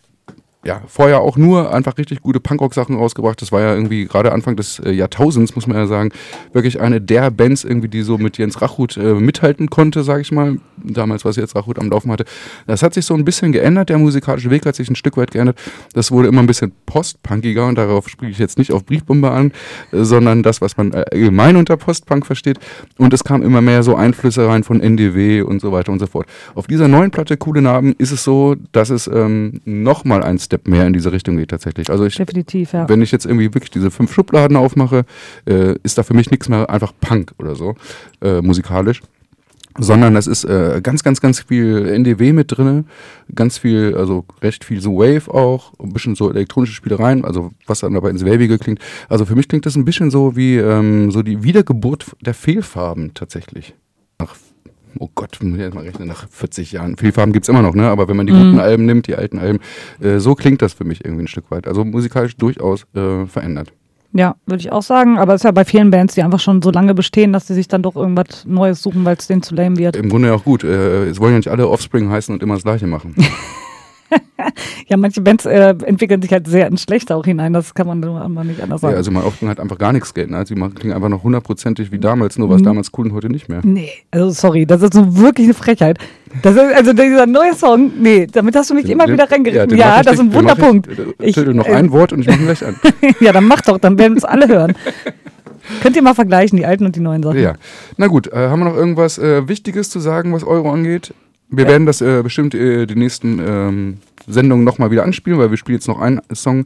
ja, vorher auch nur einfach richtig gute Punkrock-Sachen rausgebracht. Das war ja irgendwie gerade Anfang des äh, Jahrtausends, muss man ja sagen, wirklich eine der Bands irgendwie, die so mit Jens Rachut äh, mithalten konnte, sage ich mal. Damals, was Jens Rachut am Laufen hatte. Das hat sich so ein bisschen geändert. Der musikalische Weg hat sich ein Stück weit geändert. Das wurde immer ein bisschen postpunkiger und darauf spreche ich jetzt nicht auf Briefbombe an, äh, sondern das, was man äh, allgemein unter Postpunk versteht. Und es kam immer mehr so Einflüsse rein von NDW und so weiter und so fort. Auf dieser neuen Platte, Coole Namen, ist es so, dass es ähm, nochmal ein Step mehr in diese Richtung geht tatsächlich. Also ich, Definitiv, ja. wenn ich jetzt irgendwie wirklich diese fünf Schubladen aufmache, äh, ist da für mich nichts mehr einfach Punk oder so, äh, musikalisch. Sondern es ist äh, ganz, ganz, ganz viel NDW mit drinne, ganz viel, also recht viel so Wave auch, ein bisschen so elektronische Spielereien, also was dann dabei ins Wavige klingt. Also für mich klingt das ein bisschen so wie ähm, so die Wiedergeburt der Fehlfarben tatsächlich. Oh Gott, muss ich jetzt mal rechnen, nach 40 Jahren. Fehlfarben gibt's immer noch, ne? Aber wenn man die Mhm. guten Alben nimmt, die alten Alben, äh, so klingt das für mich irgendwie ein Stück weit. Also musikalisch durchaus äh, verändert. Ja, würde ich auch sagen. Aber es ist ja bei vielen Bands, die einfach schon so lange bestehen, dass sie sich dann doch irgendwas Neues suchen, weil es denen zu lame wird. Im Grunde ja auch gut. Äh, es wollen ja nicht alle Offspring heißen und immer das Gleiche machen. Ja, manche Bands äh, entwickeln sich halt sehr ins Schlechte auch hinein. Das kann man nur nicht anders ja, sagen. also mein Offspring hat einfach gar nichts Geld. Ne? Also die machen, klingen einfach noch hundertprozentig wie damals, nur was Mhm. damals cool und heute nicht mehr. Nee, also sorry, das ist so wirklich eine Frechheit. Das ist, also dieser neue Song, nee, damit hast du mich immer Den- wieder reingeritten. den Ja, ich das ist ein den Wunderpunkt. Ich, äh, Tilde noch äh, ein Wort und ich mache ihn gleich an. ja, dann mach doch, dann werden es alle hören. Könnt ihr mal vergleichen, die alten und die neuen Sachen. Ja. Na gut, äh, haben wir noch irgendwas äh, Wichtiges zu sagen, was Euro angeht? Wir werden das äh, bestimmt äh, die nächsten ähm, Sendungen nochmal wieder anspielen, weil wir spielen jetzt noch einen Song.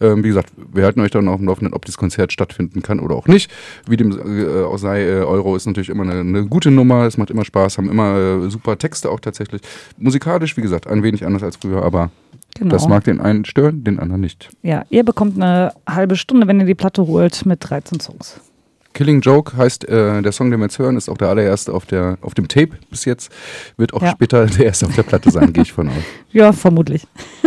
Ähm, wie gesagt, wir halten euch dann auf dem Laufenden, ob dieses Konzert stattfinden kann oder auch nicht. Wie dem äh, auch sei, äh, Euro ist natürlich immer eine, eine gute Nummer, es macht immer Spaß, haben immer äh, super Texte auch tatsächlich. Musikalisch, wie gesagt, ein wenig anders als früher, aber Genau. das mag den einen stören, den anderen nicht. Ja, ihr bekommt eine halbe Stunde, wenn ihr die Platte holt, mit 13 Songs. Killing Joke heißt, äh, der Song, den wir jetzt hören, ist auch der allererste auf, der, auf dem Tape bis jetzt. Wird auch Ja. später der erste auf der Platte sein, gehe ich von aus. Ja, vermutlich.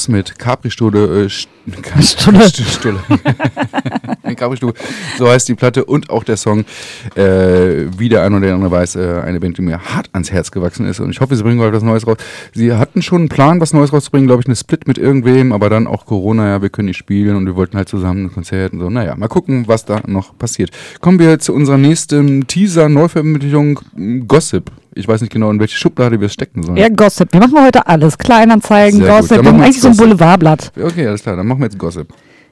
Nudforce mit Capri-Stuhle. Äh. Capri-Stuhle. So heißt die Platte und auch der Song. Äh, wie der ein oder andere weiß, äh, eine Band, die mir hart ans Herz gewachsen ist. Und ich hoffe, sie bringen bald was Neues raus. Sie hatten schon einen Plan, was Neues rauszubringen, glaube ich, eine Split mit irgendwem, aber dann auch Corona, ja, wir können nicht spielen und wir wollten halt zusammen ein Konzert und so. Naja, mal gucken, was da noch passiert. Kommen wir zu unserer nächsten Teaser-Neuveröffentlichung, Gossip. Ich weiß nicht genau, in welche Schublade wir es stecken sollen. Ja, Gossip. Wir machen heute alles. Kleinanzeigen, Sehr. Gossip. Wir haben eigentlich jetzt so ein Gossip. Boulevardblatt. Okay, alles klar, dann machen wir jetzt Gossip.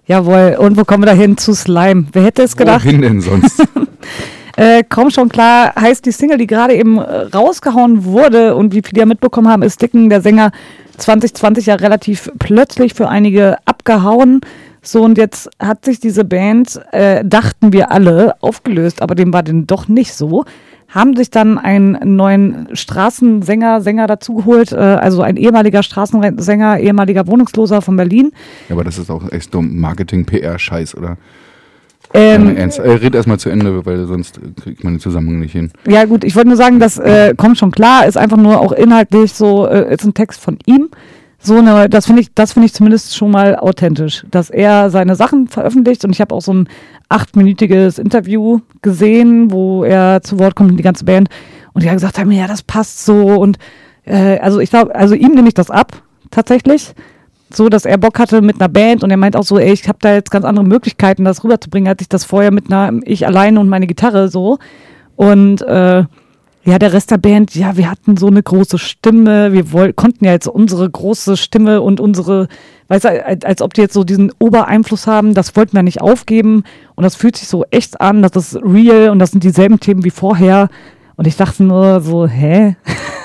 Jawohl. Und wo kommen wir da hin? Zu Slime. Wer hätte es gedacht? Wohin denn sonst? Äh, komm schon klar, heißt die Single, die gerade eben äh, rausgehauen wurde und wie viele ja mitbekommen haben, ist Dicken, der Sänger, 2020 ja relativ plötzlich für einige abgehauen. So, und jetzt hat sich diese Band, äh, dachten wir alle, aufgelöst, aber dem war denn doch nicht so. Haben sich dann einen neuen Straßensänger, Sänger dazugeholt, äh, also ein ehemaliger Straßensänger, ehemaliger Wohnungsloser von Berlin. Ja, aber das ist auch echt so Marketing-PR-Scheiß, oder? Ähm, ernst. Äh, red erstmal zu Ende, weil sonst kriegt man den Zusammenhang nicht hin. Ja, gut, ich wollte nur sagen, das äh, kommt schon klar, ist einfach nur auch inhaltlich so, äh, ist ein Text von ihm. So eine, das finde ich, das finde ich zumindest schon mal authentisch, dass er seine Sachen veröffentlicht und ich habe auch so ein achtminütiges Interview gesehen, wo er zu Wort kommt und die ganze Band und die haben gesagt haben, ja, das passt so und äh, also ich glaube, also ihm nehme ich das ab, tatsächlich so, dass er Bock hatte mit einer Band und er meint auch so, ey, ich habe da jetzt ganz andere Möglichkeiten, das rüberzubringen, als ich das vorher mit einer, ich alleine und meine Gitarre so. Und äh, ja, der Rest der Band, ja, wir hatten so eine große Stimme, wir woll konnten ja jetzt unsere große Stimme und unsere, weißt du, als, als ob die jetzt so diesen Obereinfluss haben, das wollten wir nicht aufgeben und das fühlt sich so echt an, das ist real und das sind dieselben Themen wie vorher. Und ich dachte nur so, hä?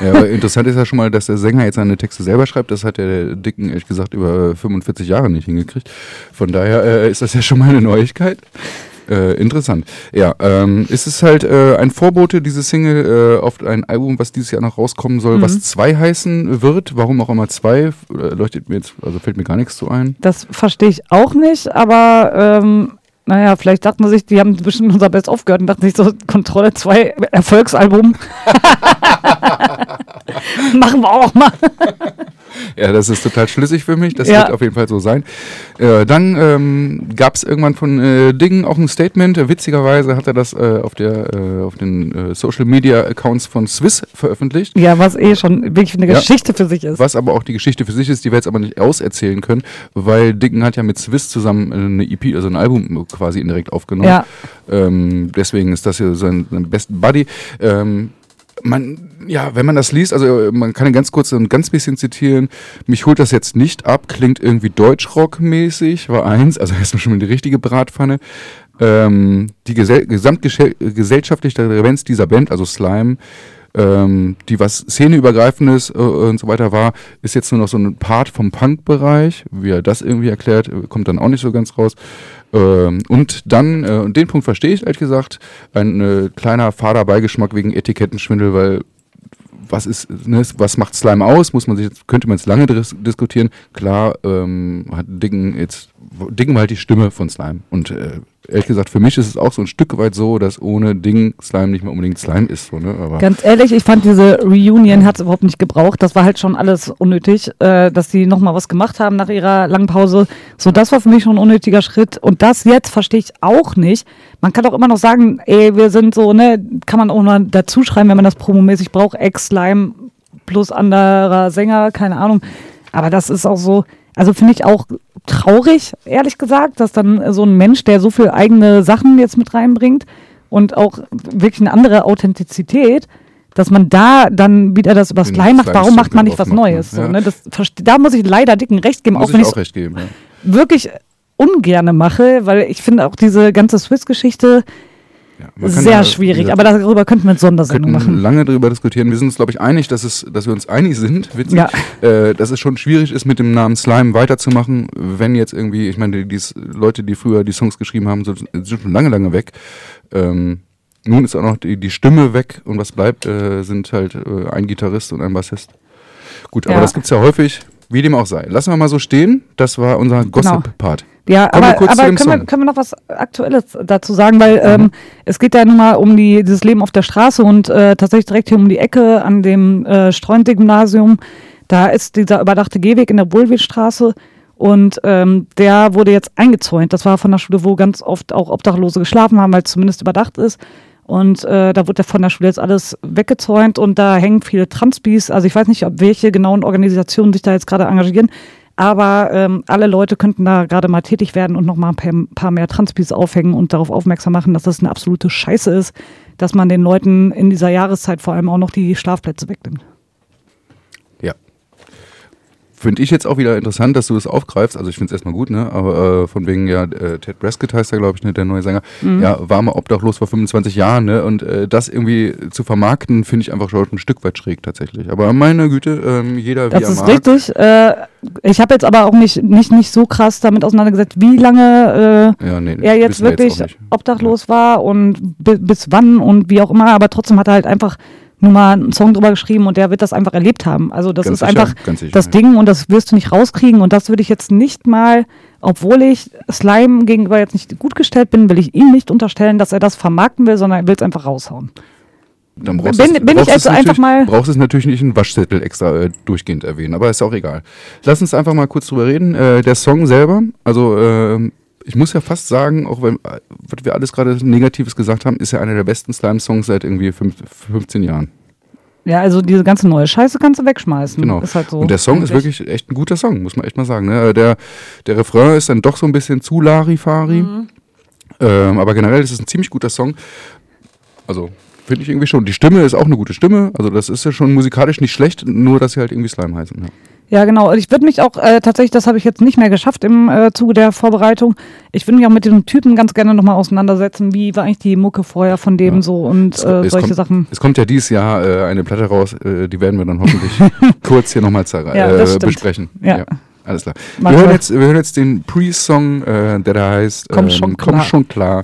Ja, aber interessant ist ja schon mal, dass der Sänger jetzt seine Texte selber schreibt. Das hat der Dicken, ehrlich gesagt, über 45 Jahre nicht hingekriegt. Von daher äh, ist das ja schon mal eine Neuigkeit. Äh, interessant. Ja, ähm, ist es halt äh, ein Vorbote, diese Single, äh, auf ein Album, was dieses Jahr noch rauskommen soll, Mhm. was zwei heißen wird. Warum auch immer zwei, äh, leuchtet mir jetzt, also fällt mir gar nichts zu ein. Das verstehe ich auch nicht, aber ähm, naja, vielleicht dachten sie sich, die haben bestimmt unser Best aufgehört und dachten sich so, Kontrolle 2 Erfolgsalbum. Machen wir auch mal. Ja, das ist total schlüssig für mich. Das Ja. wird auf jeden Fall so sein. Äh, dann ähm, gab es irgendwann von äh, Dingen auch ein Statement. Witzigerweise hat er das äh, auf, der, äh, auf den äh, Social Media Accounts von Swiss veröffentlicht. Ja, was eh schon wirklich eine Ja. Geschichte für sich ist. Was aber auch die Geschichte für sich ist, die wir jetzt aber nicht auserzählen können, weil Dicken hat ja mit Swiss zusammen äh, eine EP, also ein Album quasi indirekt aufgenommen. Ja. Ähm, deswegen ist das ja sein, sein besten Buddy. Ähm, man, ja, wenn man das liest, also äh, man kann ganz kurz ein ganz bisschen zitieren. Mich holt das jetzt nicht ab, klingt irgendwie Deutschrock-mäßig, war eins, also erstmal schon mal die richtige Bratpfanne. Ähm, die gesell gesamtgesellschaftliche Relevanz dieser Band, also Slime, ähm, die was szeneübergreifendes äh, und so weiter war, ist jetzt nur noch so ein Part vom Punk-Bereich. Wie er das irgendwie erklärt, äh, kommt dann auch nicht so ganz raus. Ähm, und dann, äh, und den Punkt verstehe ich ehrlich gesagt, ein äh, kleiner fader Beigeschmack wegen Etikettenschwindel, weil was ist, ne, was macht Slime aus? Muss man sich, könnte man jetzt lange dis diskutieren. Klar, ähm, hat Dicken jetzt, Dicken war halt die Stimme von Slime. Und äh, ehrlich gesagt, für mich ist es auch so ein Stück weit so, dass ohne Ding Slime nicht mehr unbedingt Slime ist. So, ne? Aber Ganz ehrlich, ich fand diese Reunion hat es überhaupt nicht gebraucht. Das war halt schon alles unnötig, äh, dass sie nochmal was gemacht haben nach ihrer langen Pause. So, das war für mich schon ein unnötiger Schritt. Und das jetzt verstehe ich auch nicht. Man kann auch immer noch sagen, ey, wir sind so, ne, kann man auch mal dazu schreiben, wenn man das promomäßig braucht, Ex-Slime plus anderer Sänger, keine Ahnung. Aber das ist auch so, also finde ich auch traurig, ehrlich gesagt, dass dann so ein Mensch, der so viel eigene Sachen jetzt mit reinbringt und auch wirklich eine andere Authentizität, dass man da dann wieder das über Den Slime macht. Warum macht man nicht was macht, Neues? ne? So, Ja. ne? das, da muss ich leider dicken Recht geben, muss auch wenn ich ich auch recht geben. Ja. wirklich ungerne mache, weil ich finde auch diese ganze Swiss-Geschichte Kann sehr ja, wie schwierig. Aber darüber könnten wir eine Sondersendung könnten machen. lange darüber diskutieren. Wir sind uns, glaube ich, einig, dass, es, dass wir uns einig sind, witzig, Ja. äh, dass es schon schwierig ist, mit dem Namen Slime weiterzumachen, wenn jetzt irgendwie, ich meine, die, Leute, die früher die Songs geschrieben haben, sind, sind schon lange, lange weg. Ähm, nun ist auch noch die, die Stimme weg und was bleibt, äh, sind halt äh, ein Gitarrist und ein Bassist. Gut, aber Ja. das gibt's ja häufig, wie dem auch sei. Lassen wir mal so stehen. Das war unser Gossip-Part. Ja, Kommen wir aber, zu aber können, wir, können wir noch was Aktuelles dazu sagen, weil ähm, es geht ja nun mal um die, dieses Leben auf der Straße und äh, tatsächlich direkt hier um die Ecke an dem äh, Streunte-Gymnasium. Da ist dieser überdachte Gehweg in der Bullwitstraße und ähm, der wurde jetzt eingezäunt. Das war von der Schule, wo ganz oft auch Obdachlose geschlafen haben, weil es zumindest überdacht ist. Und äh, da wurde ja von der Schule jetzt alles weggezäunt und da hängen viele Transbis. Also ich weiß nicht, ob welche genauen Organisationen sich da jetzt gerade engagieren. Aber ähm, alle Leute könnten da gerade mal tätig werden und noch mal ein paar, paar mehr Transbis aufhängen und darauf aufmerksam machen, dass das eine absolute Scheiße ist, dass man den Leuten in dieser Jahreszeit vor allem auch noch die Schlafplätze wegnimmt. Ja. Finde ich jetzt auch wieder interessant, dass du das aufgreifst. Also ich finde es erstmal gut, ne? Aber äh, von wegen, ja, äh, Ted Braskett heißt er, glaube ich, ne, der neue Sänger. Mhm. Ja, war mal obdachlos vor 25 Jahren, ne? Und äh, das irgendwie zu vermarkten, finde ich einfach schon ein Stück weit schräg tatsächlich. Aber meine Güte, ähm, jeder wie Das er ist mag. richtig. Äh, ich habe jetzt aber auch nicht, nicht, nicht so krass damit auseinandergesetzt, wie lange äh, Ja, nee, er jetzt wir jetzt wirklich nicht. obdachlos war und bi bis wann und wie auch immer. Aber trotzdem hat er halt einfach nur mal einen Song drüber geschrieben und der wird das einfach erlebt haben. Also das Ganz ist sicher, einfach das. Ding und das wirst du nicht rauskriegen. Und das würde ich jetzt nicht mal, obwohl ich Slime gegenüber jetzt nicht gut gestellt bin, will ich ihm nicht unterstellen, dass er das vermarkten will, sondern er will es einfach raushauen. Dann brauchst Bin- es- bin ich brauchst also es einfach natürlich- mal- Brauchst es natürlich nicht einen Waschzettel extra äh, durchgehend erwähnen, aber ist auch egal. Lass uns einfach mal kurz drüber reden. Äh, der Song selber, also äh, ich muss ja fast sagen, auch wenn was wir alles gerade Negatives gesagt haben, ist ja einer der besten Slime-Songs seit irgendwie fünf, 15 Jahren. Ja, also diese ganze neue Scheiße kannst du wegschmeißen. Genau. Ist halt so Und der Song ist wirklich echt ein guter Song, muss man echt mal sagen. Ne? Der, der Refrain ist dann doch so ein bisschen zu Larifari. Mhm. Ähm, aber generell ist es ein ziemlich guter Song. Also finde ich irgendwie schon. Die Stimme ist auch eine gute Stimme. Also das ist ja schon musikalisch nicht schlecht, nur dass sie halt irgendwie Slime heißen. Ja. Ja, genau. Ich würde mich auch äh, tatsächlich, das habe ich jetzt nicht mehr geschafft im äh, Zuge der Vorbereitung. Ich würde mich auch mit dem Typen ganz gerne nochmal auseinandersetzen. Wie war eigentlich die Mucke vorher von dem so und Es, äh, es solche kommt, Sachen. Es kommt ja dieses Jahr äh, eine Platte raus, äh, die werden wir dann hoffentlich kurz hier nochmal Ja, äh, besprechen. Ja. alles klar. Wir hören, jetzt, wir hören jetzt den Pre-Song, der da heißt Komm ähm, schon Komm klar. schon klar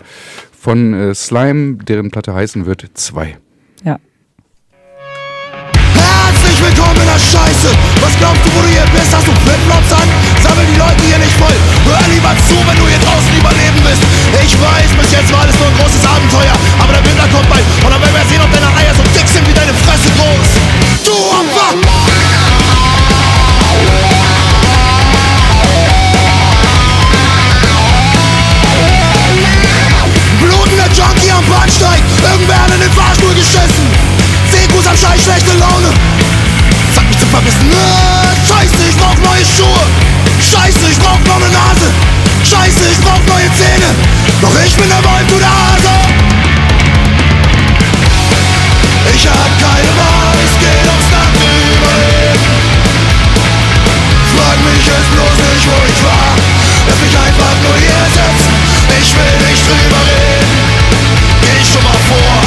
von Slime, deren Platte heißen wird 2. Der Scheiße. Was glaubst du, wo du hier bist? Hast du Flipflops an? Sammel die Leute hier nicht voll. Hör lieber zu, wenn du hier draußen überleben willst. Ich weiß, bis jetzt war alles nur ein großes Abenteuer. Aber der Winter kommt bald. Und dann werden wir sehen, ob deine Eier so dick sind wie deine Fresse groß. Du Opfer! Blutender Junkie am Bahnsteig, irgendwer hat in den Fahrstuhl geschissen. Seekus am Scheiß, schlechte Laune. Zeit mich zu verbissen Scheiße, ich brauch neue Schuhe. Scheiße, ich brauch noch ne Nase. Scheiße, ich brauch neue Zähne. Doch ich bin der Wolf, du der Hase. Ich hab keine Wahl, es geht ums nackte Überleben Frag mich jetzt bloß nicht, wo ich war. Lass mich einfach nur hier sitzen. Ich will nicht drüber reden. Geh schon mal vor.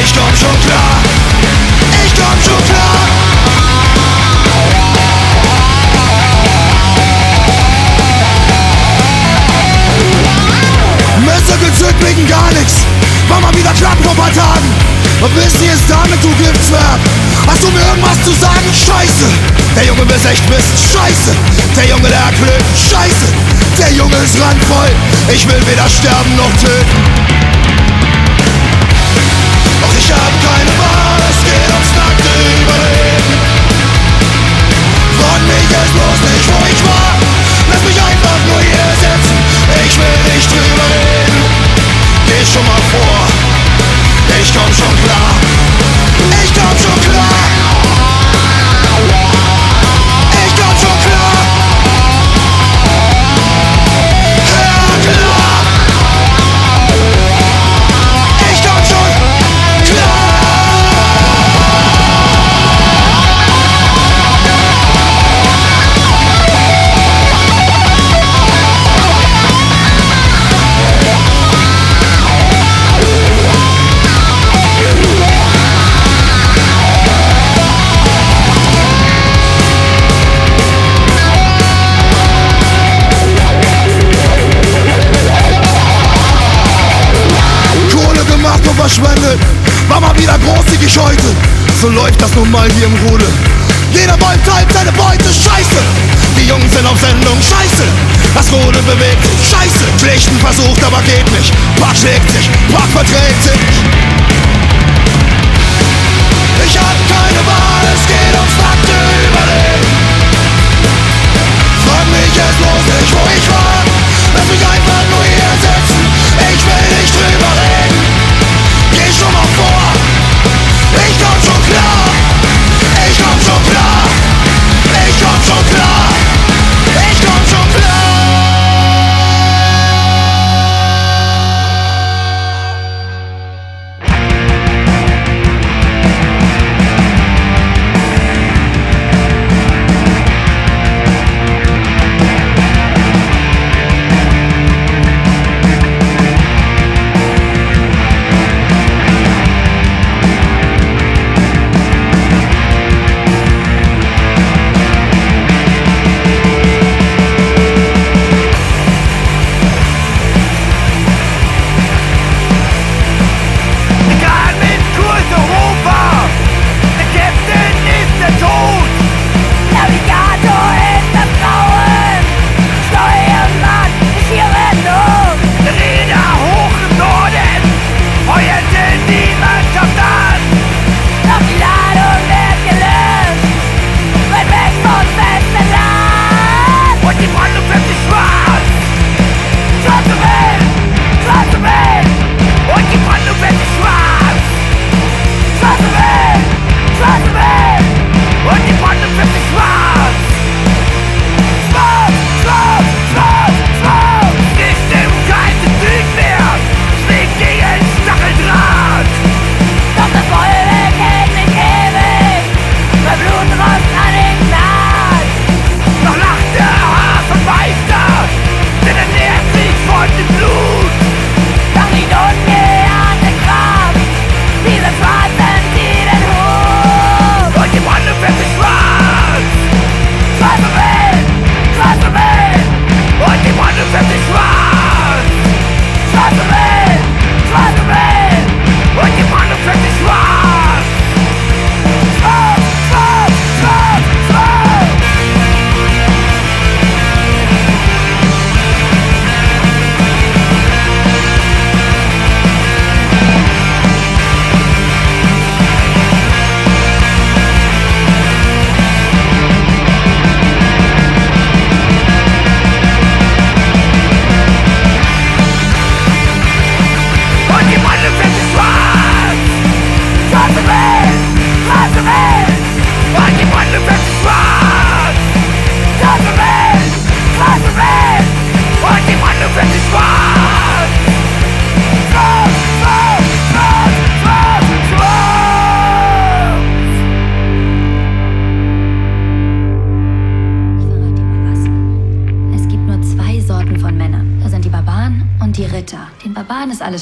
Ich komm schon klar. Und wisst ihr es damit, du Giftswerk? Hast du mir irgendwas zu sagen? Scheiße! Der Junge will echt wissen, scheiße! Der Junge, der erklönt, scheiße! Der Junge ist randvoll, ich will weder sterben noch töten. Doch ich hab keine Wahl, es geht ums nackte Überleben. Frag mich jetzt bloß nicht, wo ich war. Lass mich einfach nur hier sitzen, ich will nicht drüber reden. Geh schon mal vor, ich komm nun mal hier im Rudel. Jeder Ball teilt seine Beute, scheiße. Die Jungs sind auf Sendung, scheiße. Das Rudel bewegt sich, scheiße. Pflichten versucht, aber geht nicht. Park schlägt sich, Park verträgt sich. Ich hab keine Wahl, es geht ums nackte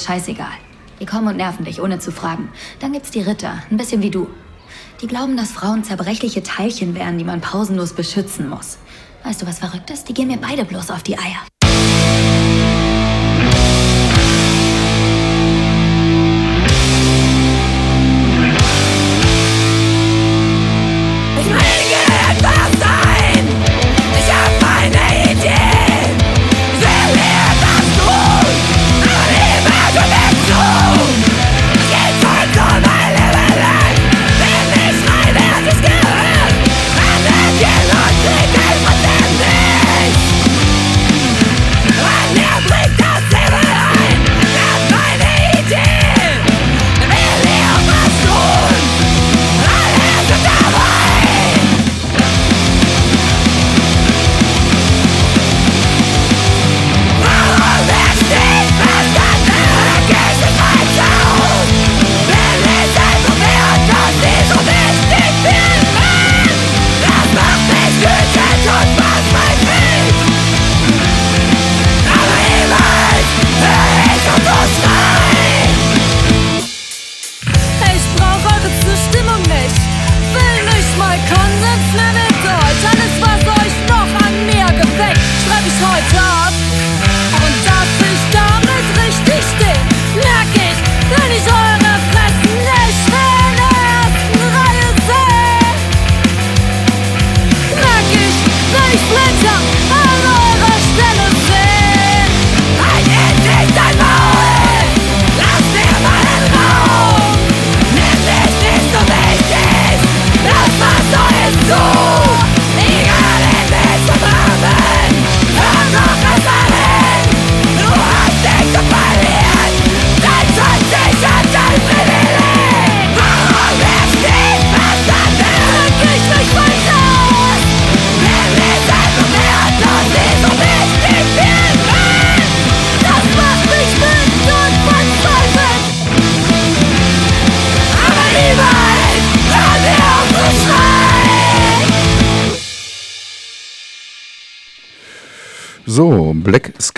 scheißegal. Die kommen und nerven dich, ohne zu fragen. Dann gibt's die Ritter, ein bisschen wie du. Die glauben, dass Frauen zerbrechliche Teilchen wären, die man pausenlos beschützen muss. Weißt du, was verrückt ist? Die gehen mir beide bloß auf die Eier.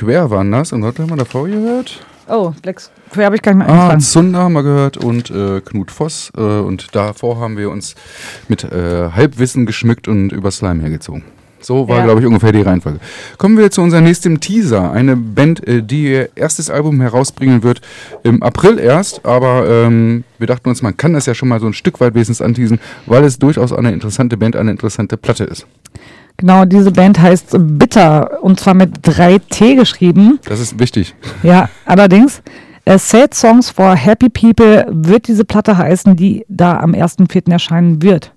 Square waren das. Und was haben wir davor gehört? Oh, Black Square habe ich gar nicht mehr Ah, eingetragen. Zunder haben wir gehört und äh, Knut Voss. Äh, und davor haben wir uns mit äh, Halbwissen geschmückt und über Slime hergezogen. So war, Ja. glaube ich, ungefähr die Reihenfolge. Kommen wir zu unserem nächsten Teaser. Eine Band, äh, die ihr erstes Album herausbringen wird im April erst. Aber ähm, wir dachten uns, man kann das ja schon mal so ein Stück weit wenigstens anteasen, weil es durchaus eine interessante Band, eine interessante Platte ist. Genau, diese Band heißt Bitter und zwar mit 3T geschrieben. Das ist wichtig. Ja, allerdings. Äh, Sad Songs for Happy People wird diese Platte heißen, die da am 1.4. erscheinen wird.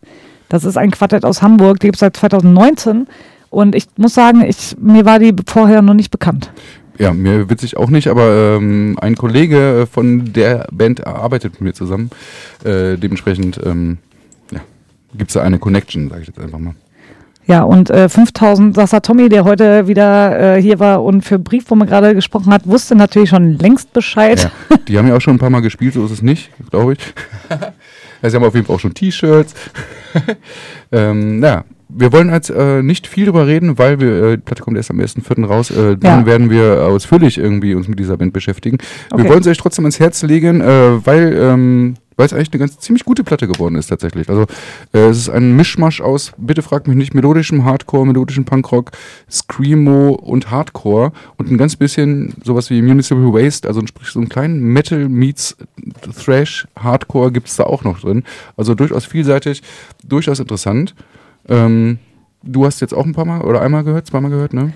Das ist ein Quartett aus Hamburg, die gibt es seit 2019. Und ich muss sagen, ich, mir war die vorher noch nicht bekannt. Ja, mir witzig auch nicht, aber ähm, ein Kollege äh, von der Band arbeitet mit mir zusammen. Äh, dementsprechend ähm, ja, gibt es da eine Connection, sage ich jetzt einfach mal. Ja, und äh, 5000 Sasa Tommy, der heute wieder äh, hier war und für Briefwurm gerade gesprochen hat, wusste natürlich schon längst Bescheid. Ja, die haben ja auch schon ein paar Mal gespielt, so ist es nicht, glaube ich. ja, sie haben auf jeden Fall auch schon T-Shirts. ähm, naja, wir wollen jetzt äh, nicht viel drüber reden, weil wir, äh, die Platte kommt erst am 1.4. raus. Äh, dann Ja. werden wir ausführlich irgendwie uns mit dieser Band beschäftigen. Okay. Wir wollen sie euch trotzdem ans Herz legen, äh, weil ähm, weil es eigentlich eine ganz ziemlich gute Platte geworden ist tatsächlich. Also äh, es ist ein Mischmasch aus, bitte fragt mich nicht, melodischem Hardcore, melodischem Punkrock, Screamo und Hardcore und ein ganz bisschen sowas wie Municipal Waste, also sprich so einen kleinen Metal meets Thrash, Hardcore gibt es da auch noch drin. Also durchaus vielseitig, durchaus interessant. Ähm, du hast jetzt auch ein paar Mal oder einmal gehört, zweimal gehört, ne?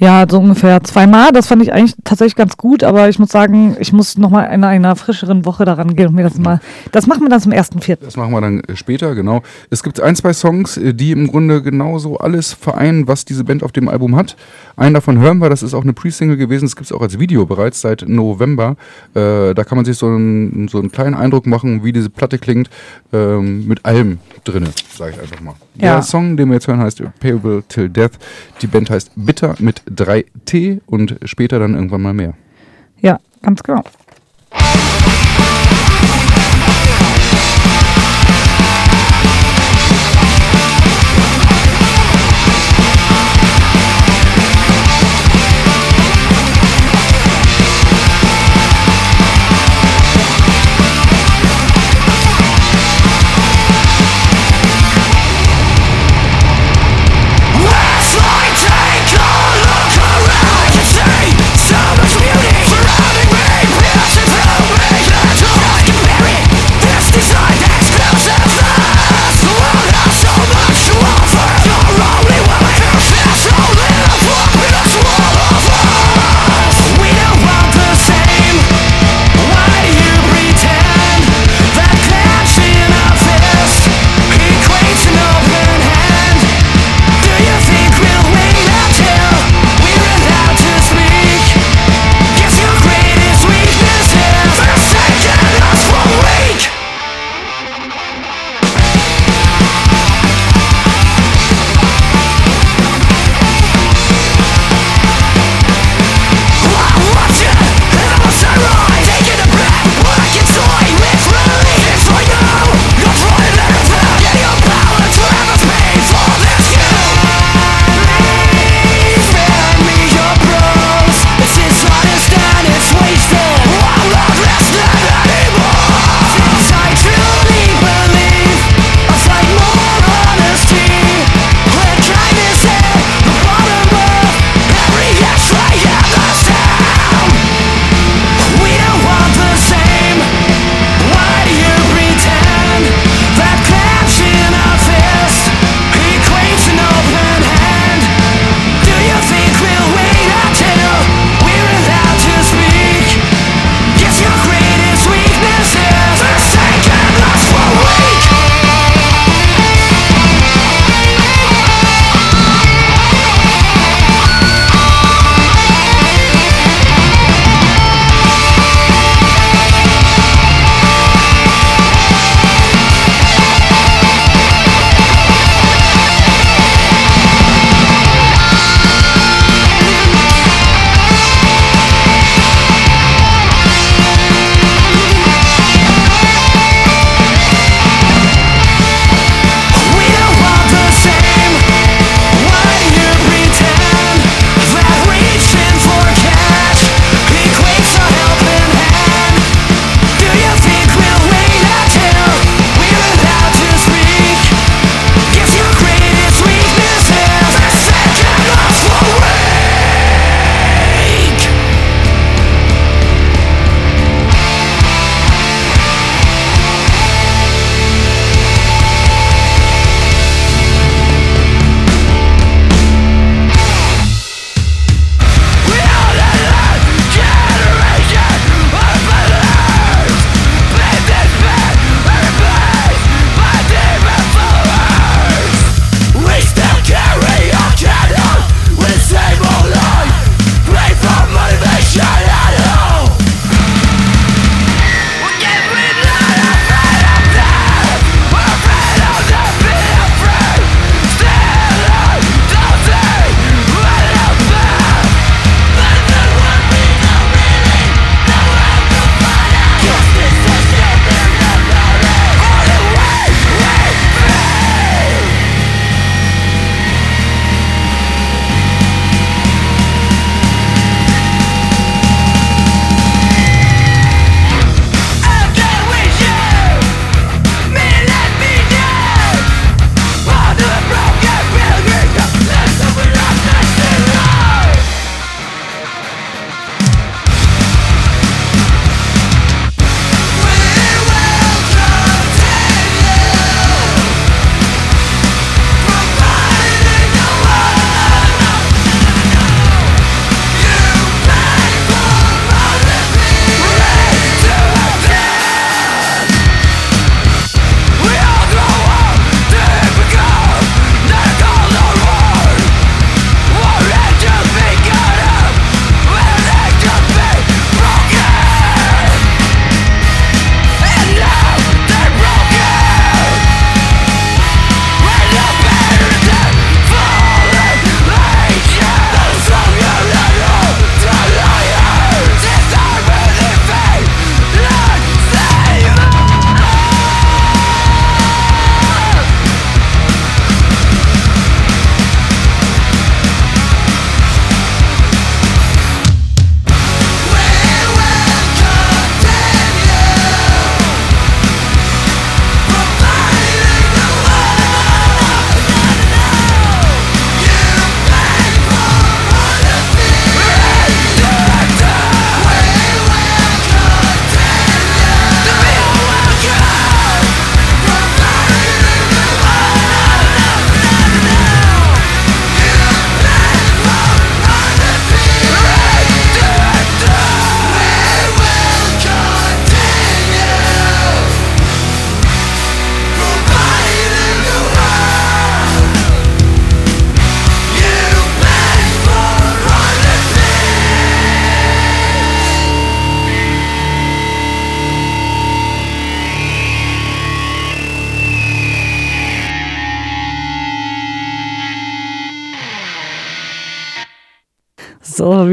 Ja, so ungefähr zweimal. Das fand ich eigentlich tatsächlich ganz gut, aber ich muss sagen, ich muss nochmal in einer frischeren Woche daran gehen und mir das mal. Das machen wir dann zum ersten Vierten. Das machen wir dann äh, später, genau. Es gibt ein, zwei Songs, äh, die im Grunde genauso alles vereinen, was diese Band auf dem Album hat. Einen davon hören wir, das ist auch eine Pre-Single gewesen, das gibt es auch als Video bereits seit November. Äh, da kann man sich so einen, so einen kleinen Eindruck machen, wie diese Platte klingt, ähm, mit allem drin, sage ich einfach mal. Ja. Der Song, den wir jetzt hören, heißt Payable Till Death. Die Band heißt Bitter mit 3T und später dann irgendwann mal mehr. Ja, ganz genau.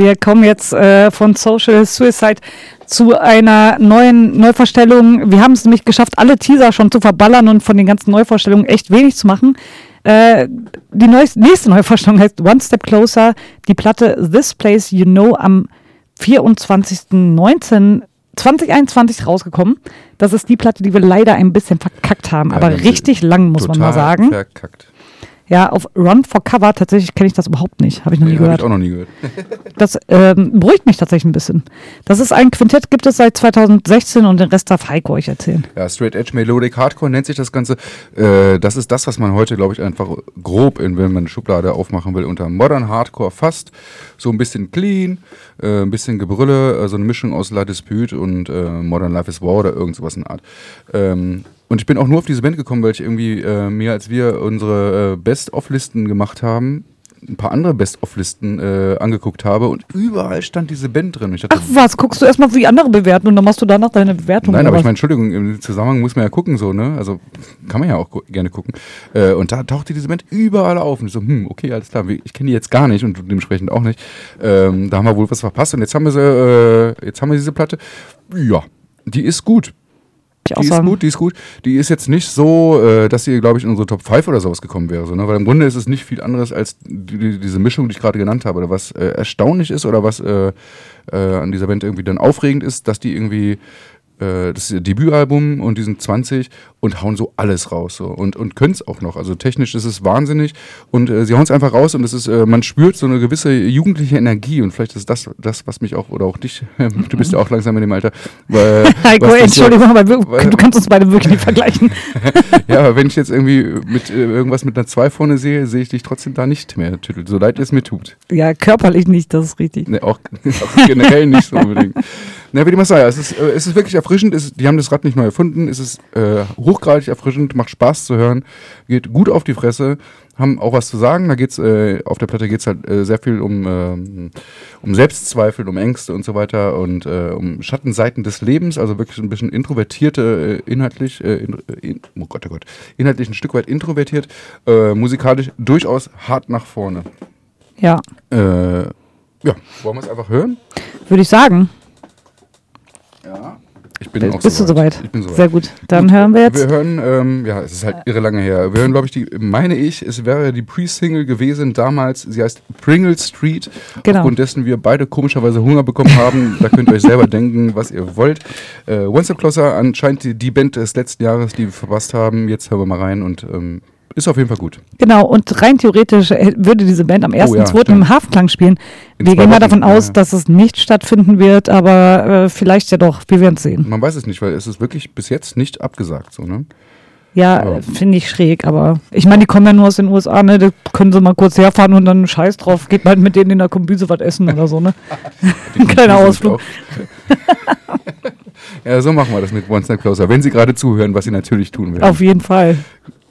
Wir kommen jetzt äh, von Social Suicide zu einer neuen Neuvorstellung. Wir haben es nämlich geschafft, alle Teaser schon zu verballern und von den ganzen Neuvorstellungen echt wenig zu machen. Äh, die nächste Neuvorstellung heißt One Step Closer. Die Platte This Place You Know am 24.19. 2021 rausgekommen. Das ist die Platte, die wir leider ein bisschen verkackt haben, Ja, aber sie richtig lang, muss man mal sagen. Verkackt. Ja, auf Run for Cover tatsächlich kenne ich das überhaupt nicht. Habe ich noch nie Nee, hab gehört. ich auch noch nie gehört. Das ähm, beruhigt mich tatsächlich ein bisschen. Das ist ein Quintett, gibt es seit 2016 und den Rest darf Heiko euch erzählen. Ja, Straight Edge Melodic Hardcore nennt sich das Ganze. Äh, das ist das, was man heute, glaube ich, einfach grob, in, wenn man eine Schublade aufmachen will, unter Modern Hardcore fasst. So ein bisschen clean, äh, ein bisschen Gebrülle, also eine Mischung aus La Dispute und äh, Modern Life is War oder irgend sowas in der Art. Ähm, und ich bin auch nur auf diese Band gekommen, weil ich irgendwie äh, mehr als wir unsere äh, Best-of-Listen gemacht haben, ein paar andere Best-of-Listen äh, angeguckt habe und überall stand diese Band drin. Ich dachte, Ach was, guckst du erstmal, wie andere bewerten und dann machst du danach deine Bewertung. Nein, aber ich was? meine, Entschuldigung, im Zusammenhang muss man ja gucken, so, ne? Also kann man ja auch gu gerne gucken. Äh, und da tauchte diese Band überall auf. Und ich so, hm, okay, alles klar, ich kenne die jetzt gar nicht und dementsprechend auch nicht. Ähm, da haben wir wohl was verpasst. Und jetzt haben wir sie, äh, jetzt haben wir diese Platte. Ja, die ist gut. Ich auch Die ist sagen. gut, die ist gut. Die ist jetzt nicht so, äh, dass sie, glaube ich, in unsere Top 5 oder sowas gekommen wäre. So, ne? Weil im Grunde ist es nicht viel anderes als die, die, diese Mischung, die ich gerade genannt habe. Oder was äh, erstaunlich ist oder was äh, äh, an dieser Band irgendwie dann aufregend ist, dass die irgendwie äh, das ist ihr Debütalbum und die sind 20 und hauen so alles raus so und, und können es auch noch. Also technisch ist es wahnsinnig und äh, sie hauen es einfach raus und es ist, äh, man spürt so eine gewisse jugendliche Energie und vielleicht ist das das, was mich auch, oder auch dich, du bist ja auch langsam in dem Alter. Weil, Heiko, Entschuldigung, aber weil- du kannst uns beide wirklich nicht vergleichen. ja, aber wenn ich jetzt irgendwie mit äh, irgendwas mit einer 2 vorne sehe, sehe ich dich trotzdem da nicht mehr, Tüttel, so leid es mir tut. Ja, körperlich nicht, das ist richtig. Nee, auch, auch generell nicht so unbedingt. Na, wie dem auch sei, es ist, äh, es ist wirklich erfrischend. Es die haben das Rad nicht neu erfunden. Es ist äh, hochgradig erfrischend, macht Spaß zu hören, geht gut auf die Fresse, haben auch was zu sagen. Da geht's äh, auf der Platte geht es halt äh, sehr viel um, ähm, um Selbstzweifel, um Ängste und so weiter und äh, um Schattenseiten des Lebens. Also wirklich ein bisschen introvertierte, äh, inhaltlich, äh, in, äh, in, oh Gott, oh Gott, inhaltlich ein Stück weit introvertiert, äh, musikalisch durchaus hart nach vorne. Ja, Äh, ja, wollen wir es einfach hören? würde ich sagen. Ja. Ich bin Bist auch du soweit. Ich bin soweit. Sehr gut. Dann hören wir jetzt. Wir hören, ähm, ja, es ist halt irre lange her. Wir hören, glaube ich, die, meine ich, es wäre die Pre-Single gewesen damals. Sie heißt Pringle Street. Genau. Aufgrund dessen wir beide komischerweise Hunger bekommen haben. da könnt ihr euch selber denken, was ihr wollt. Äh, One Step Closer anscheinend die, die Band des letzten Jahres, die wir verpasst haben. Jetzt hören wir mal rein und ähm, ist auf jeden Fall gut. Genau, und rein theoretisch äh, würde diese Band am 1.2. Oh ja, im stimmt. Hafenklang spielen. In wir gehen mal davon aus, ja. dass es nicht stattfinden wird, aber äh, vielleicht ja doch. Wir werden sehen. Man weiß es nicht, weil es ist wirklich bis jetzt nicht abgesagt. So, ne? Ja, finde ich schräg, aber ich meine, die kommen ja nur aus den USA, ne? Da können sie mal kurz herfahren und dann scheiß drauf, geht mal mit denen in der Kombüse was essen oder so, ne? Kleiner Ausflug. ja, so machen wir das mit One Step Closer. Wenn Sie gerade zuhören, was Sie natürlich tun werden. Auf jeden Fall.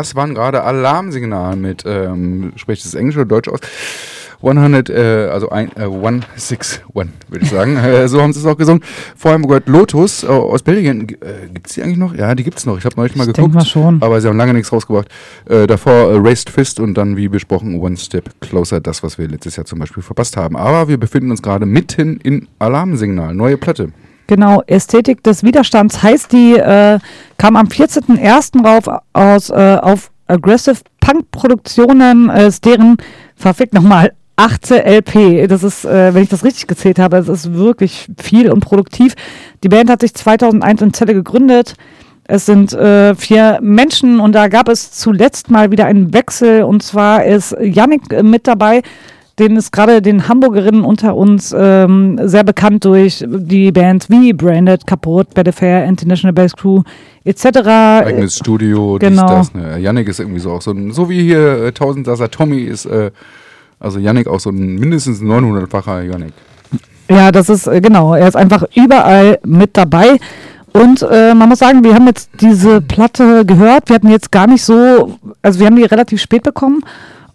Das waren gerade Alarmsignal mit, ähm, spricht es Englisch oder Deutsch aus? 100, äh, also ein, äh, 161, würde ich sagen. äh, so haben sie es auch gesungen. Vorher haben wir gehört Lotus äh, aus Belgien. G- Äh, gibt es die eigentlich noch? Ja, die gibt es noch. Ich habe neulich mal Ich geguckt. mal schon. Aber sie haben lange nichts rausgebracht. Äh, davor äh, Raised Fist und dann, wie besprochen, One Step Closer. Das, was wir letztes Jahr zum Beispiel verpasst haben. Aber wir befinden uns gerade mitten in Alarmsignal. Neue Platte. Genau, Ästhetik des Widerstands heißt die, äh, kam am 14.01. rauf aus, äh, auf Aggressive Punk Produktionen, äh, ist deren, verfickt nochmal, achte LP. Das ist, äh, wenn ich das richtig gezählt habe, es ist wirklich viel und produktiv. Die Band hat sich 2001 in Celle gegründet. Es sind äh, vier Menschen und da gab es zuletzt mal wieder einen Wechsel und zwar ist Yannick äh, mit dabei. Den ist gerade den Hamburgerinnen unter uns ähm, sehr bekannt durch die Bands wie Branded, Kaputt, Bad Affair, International Bass Crew etc. Eigenes Studio, genau. dies, das. Ne. Yannick ist irgendwie so auch so ein, so wie hier äh, Tausendsasser Tommy ist, äh, also Yannick auch so ein mindestens 900-facher Yannick. Ja, das ist äh, genau. Er ist einfach überall mit dabei. Und äh, man muss sagen, wir haben jetzt diese Platte gehört. Wir hatten jetzt gar nicht so, also wir haben die relativ spät bekommen.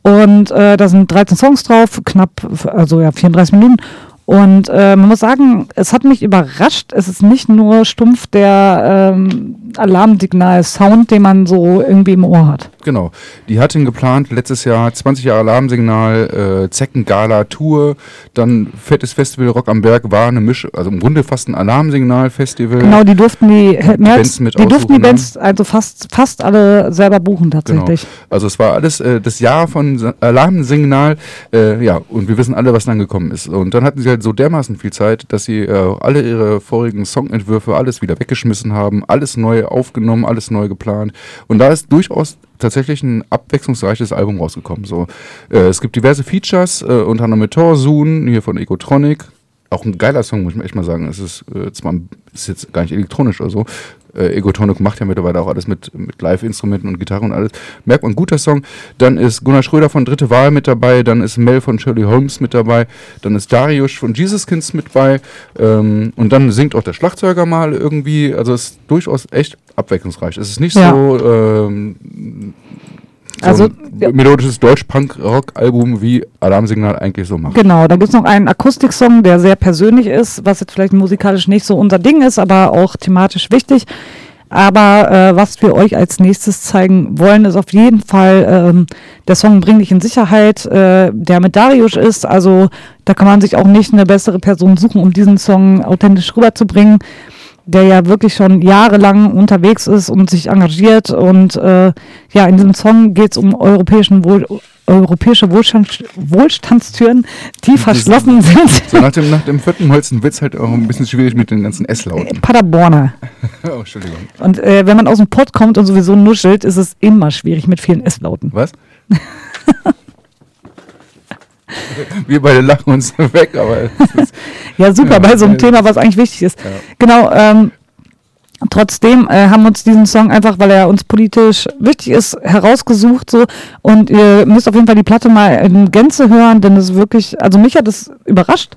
Und äh, da sind 13 Songs drauf, knapp, also ja, 34 Minuten. Und äh, man muss sagen, es hat mich überrascht. Es ist nicht nur stumpf der ähm, Alarmsignal-Sound, den man so irgendwie im Ohr hat. Genau. Die hatten geplant letztes Jahr 20 Jahre Alarmsignal, äh, Zeckengala Tour, dann fettes Festival Rock am Berg war eine Misch, also im Grunde fast ein Alarmsignal-Festival. Genau, die durften die, mehr Bands mit die durften die ne? Bands also fast, fast alle selber buchen Genau. tatsächlich. Also es war alles äh, das Jahr von Alarmsignal, äh, ja, und wir wissen alle, was dann gekommen ist. Und dann hatten sie halt so dermaßen viel Zeit, dass sie äh, alle ihre vorigen Songentwürfe alles wieder weggeschmissen haben, alles neu aufgenommen, alles neu geplant. Und da ist durchaus tatsächlich ein abwechslungsreiches Album rausgekommen. So, äh, es gibt diverse Features, äh, unter anderem mit Torsun, hier von Ecotronic. Auch ein geiler Song, muss ich echt mal sagen. Es ist äh, zwar ist jetzt gar nicht elektronisch oder so. Äh, Egotonic macht ja mittlerweile auch alles mit, mit Live-Instrumenten und Gitarre und alles. Merkt man, guter Song. Dann ist Gunnar Schröder von Dritte Wahl mit dabei. Dann ist Mel von Shirley Holmes mit dabei. Dann ist Darius von Jesus Kids mit bei. Ähm, und dann singt auch der Schlagzeuger mal irgendwie. Also es ist durchaus echt abwechslungsreich. Es ist nicht Ja. so, ähm, so Also, ein melodisches Deutsch-Punk-Rock-Album wie Alarmsignal eigentlich so macht. Genau, da gibt es noch einen Akustiksong, der sehr persönlich ist, was jetzt vielleicht musikalisch nicht so unser Ding ist, aber auch thematisch wichtig. Aber äh, was wir euch als nächstes zeigen wollen, ist auf jeden Fall ähm, der Song Bring dich in Sicherheit, äh, der mit Darius ist. Also da kann man sich auch nicht eine bessere Person suchen, um diesen Song authentisch rüberzubringen, der ja wirklich schon jahrelang unterwegs ist und sich engagiert. Und äh, ja, in diesem Song geht es um europäischen Wohl europäische Wohlstand Wohlstandstüren, die verschlossen sind. So nach dem, nach dem vierten Holzen wird es halt auch ein bisschen schwierig mit den ganzen S-Lauten. Paderborner. oh, Entschuldigung. Und äh, wenn man aus dem Pott kommt und sowieso nuschelt, ist es immer schwierig mit vielen S-Lauten. Was? Wir beide lachen uns weg, aber. ist- Ja, super, bei so einem Thema, was eigentlich wichtig ist. Ja. Genau, ähm, trotzdem äh, haben wir uns diesen Song einfach, weil er uns politisch wichtig ist, herausgesucht. So. Und ihr müsst auf jeden Fall die Platte mal in Gänze hören, denn es ist wirklich, also mich hat es überrascht.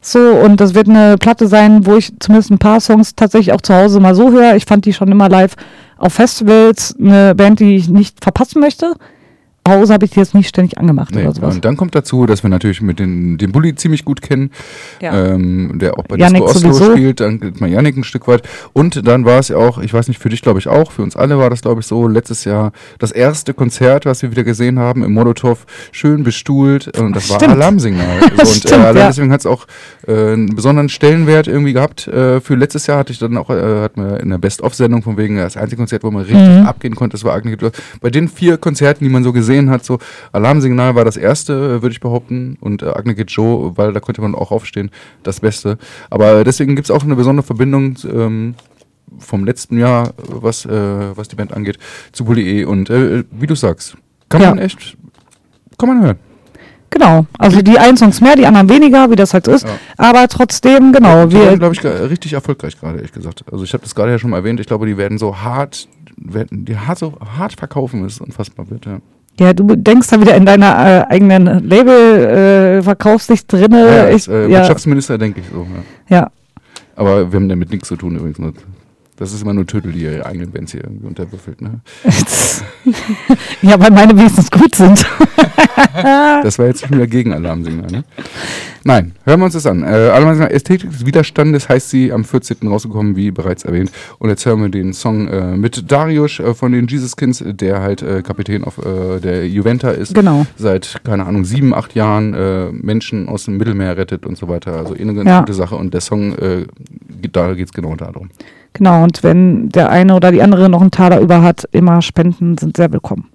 So, und das wird eine Platte sein, wo ich zumindest ein paar Songs tatsächlich auch zu Hause mal so höre. Ich fand die schon immer live auf Festivals, eine Band, die ich nicht verpassen möchte. Zu Hause habe ich die jetzt nicht ständig angemacht Nee, oder sowas. und dann kommt dazu, dass wir natürlich mit den, den Bulli ziemlich gut kennen, Ja. ähm, der auch bei Yannick Disco Oslo sowieso. spielt, dann geht mal Yannick ein Stück weit. Und dann war es ja auch, ich weiß nicht, für dich glaube ich auch, für uns alle war das glaube ich so, letztes Jahr das erste Konzert, was wir wieder gesehen haben im Molotow, schön bestuhlt und das war Stimmt. Alarmsignal. Und äh, stimmt, allein ja. deswegen hat es auch äh, einen besonderen Stellenwert irgendwie gehabt. Äh, für letztes Jahr hatte ich dann auch, äh, hatten wir in der Best-of-Sendung von wegen das einzige Konzert, wo man richtig Mhm. abgehen konnte, das war Agnes. Bei den vier Konzerten, die man so gesehen hat, so Alarmsignal war das erste, äh, würde ich behaupten, und äh, Agne Get Joe, weil da konnte man auch aufstehen, das Beste. Aber deswegen gibt es auch eine besondere Verbindung ähm, vom letzten Jahr, was, äh, was die Band angeht, zu Bully E. Und äh, wie du sagst, kann Ja. man echt, kann man hören. Genau, also die einen Songs mehr, die anderen weniger, wie das halt ist. Ja. Aber trotzdem, genau, Die wir, glaube ich, richtig erfolgreich gerade, ehrlich gesagt. Also ich habe das gerade ja schon mal erwähnt, ich glaube, die werden so hart, werden die hart so hart verkaufen, ist unfassbar wird, ja. Ja, du denkst da wieder in deiner äh, eigenen Label-Verkaufssicht drinne. ja, als äh, ja, Wirtschaftsminister denke ich so, ja. ja, Aber wir haben damit nichts zu tun übrigens. Das ist immer nur Tödel, die ihre eigenen Bands hier irgendwie unterwürfelt, ne? ja, weil meine wenigstens gut sind. Das war jetzt schon wieder Gegenalarmsignal, ne? Nein, hören wir uns das an. Äh, Alarmsignal Ästhetik des Widerstandes heißt sie am 14. rausgekommen, wie bereits erwähnt. Und jetzt hören wir den Song äh, mit Darius äh, von den Jesus Kins, der halt äh, Kapitän auf äh, der Juventa ist. Genau. Seit, keine Ahnung, sieben, acht Jahren äh, Menschen aus dem Mittelmeer rettet und so weiter. Also eh eine ganz Ja. gute Sache. Und der Song, äh, da geht es genau darum. Genau, und wenn der eine oder die andere noch einen Taler über hat, immer Spenden sind sehr willkommen.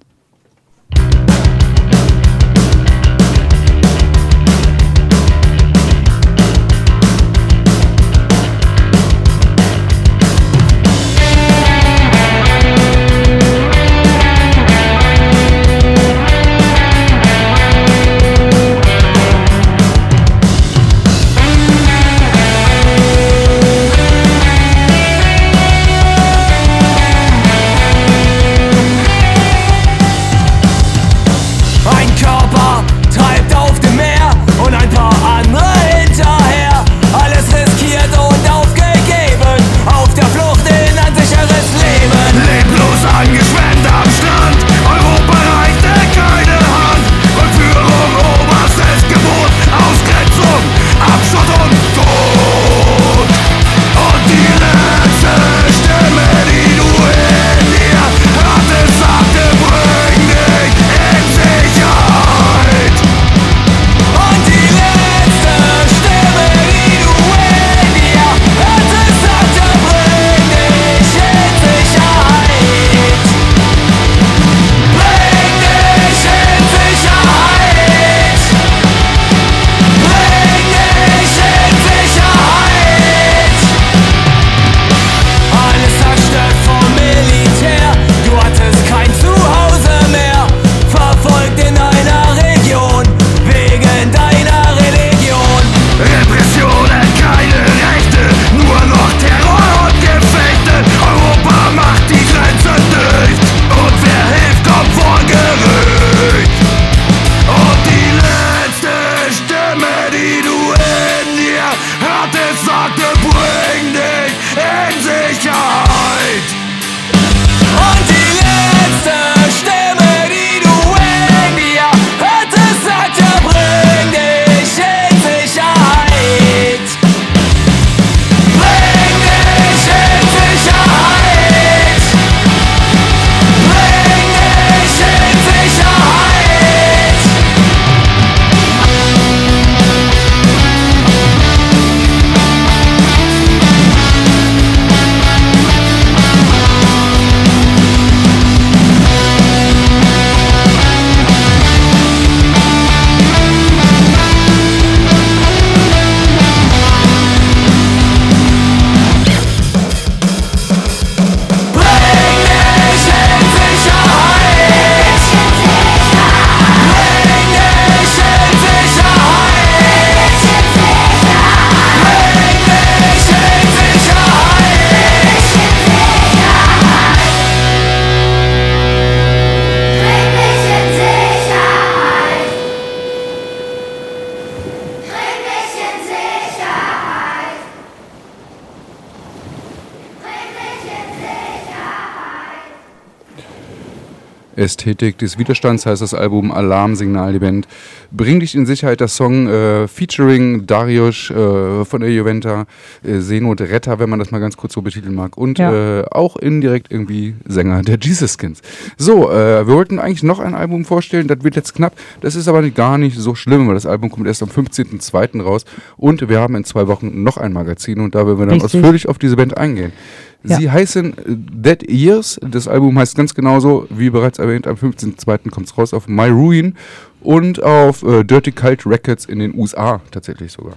Ästhetik des Widerstands heißt das Album Alarmsignal, die Band. Bring dich in Sicherheit, das Song äh, featuring Darius äh, von der Juventa, äh, Seenot Retter, wenn man das mal ganz kurz so betiteln mag. Und Ja. äh, auch indirekt irgendwie Sänger der Jesus Skins. So, äh, wir wollten eigentlich noch ein Album vorstellen, das wird jetzt knapp. Das ist aber gar nicht so schlimm, weil das Album kommt erst am 15.02. raus. Und wir haben in zwei Wochen noch ein Magazin und da werden wir dann Richtig. ausführlich auf diese Band eingehen. Ja. Sie heißen Dead Years. Das Album heißt ganz genauso, wie bereits erwähnt, am 15.02. kommt es raus auf My Ruin und auf äh, Dirty Cult Records in den USA tatsächlich sogar.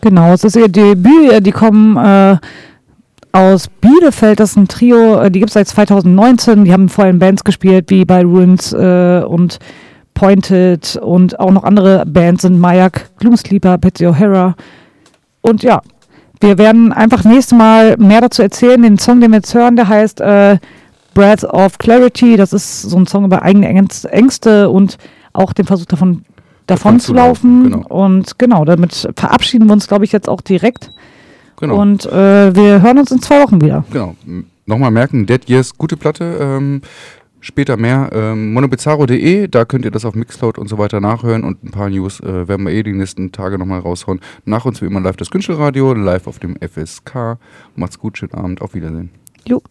Genau, es ist ihr Debüt. Die kommen äh, aus Bielefeld. Das ist ein Trio, äh, die gibt es seit 2019. Die haben vorher in Bands gespielt, wie bei Ruins äh, und Pointed und auch noch andere Bands sind Mayak, Gloomsleeper, Betsy O'Hara. Und ja, wir werden einfach nächstes Mal mehr dazu erzählen. Den Song, den wir jetzt hören, der heißt äh, Breath of Clarity. Das ist so ein Song über eigene Ängst- Ängste und auch den Versuch davon, davon zu laufen, genau. Und genau, damit verabschieden wir uns, glaube ich, jetzt auch direkt Genau. Und äh, wir hören uns in zwei Wochen wieder. Genau. Nochmal merken, Dead Years, gute Platte. Ähm, später mehr. Ähm, monobizarro.de, da könnt ihr das auf Mixcloud und so weiter nachhören und ein paar News äh, werden wir eh die nächsten Tage nochmal raushauen. Nach uns wie immer live das Künstlerradio, live auf dem FSK. Macht's gut, schönen Abend, auf Wiedersehen. Jo.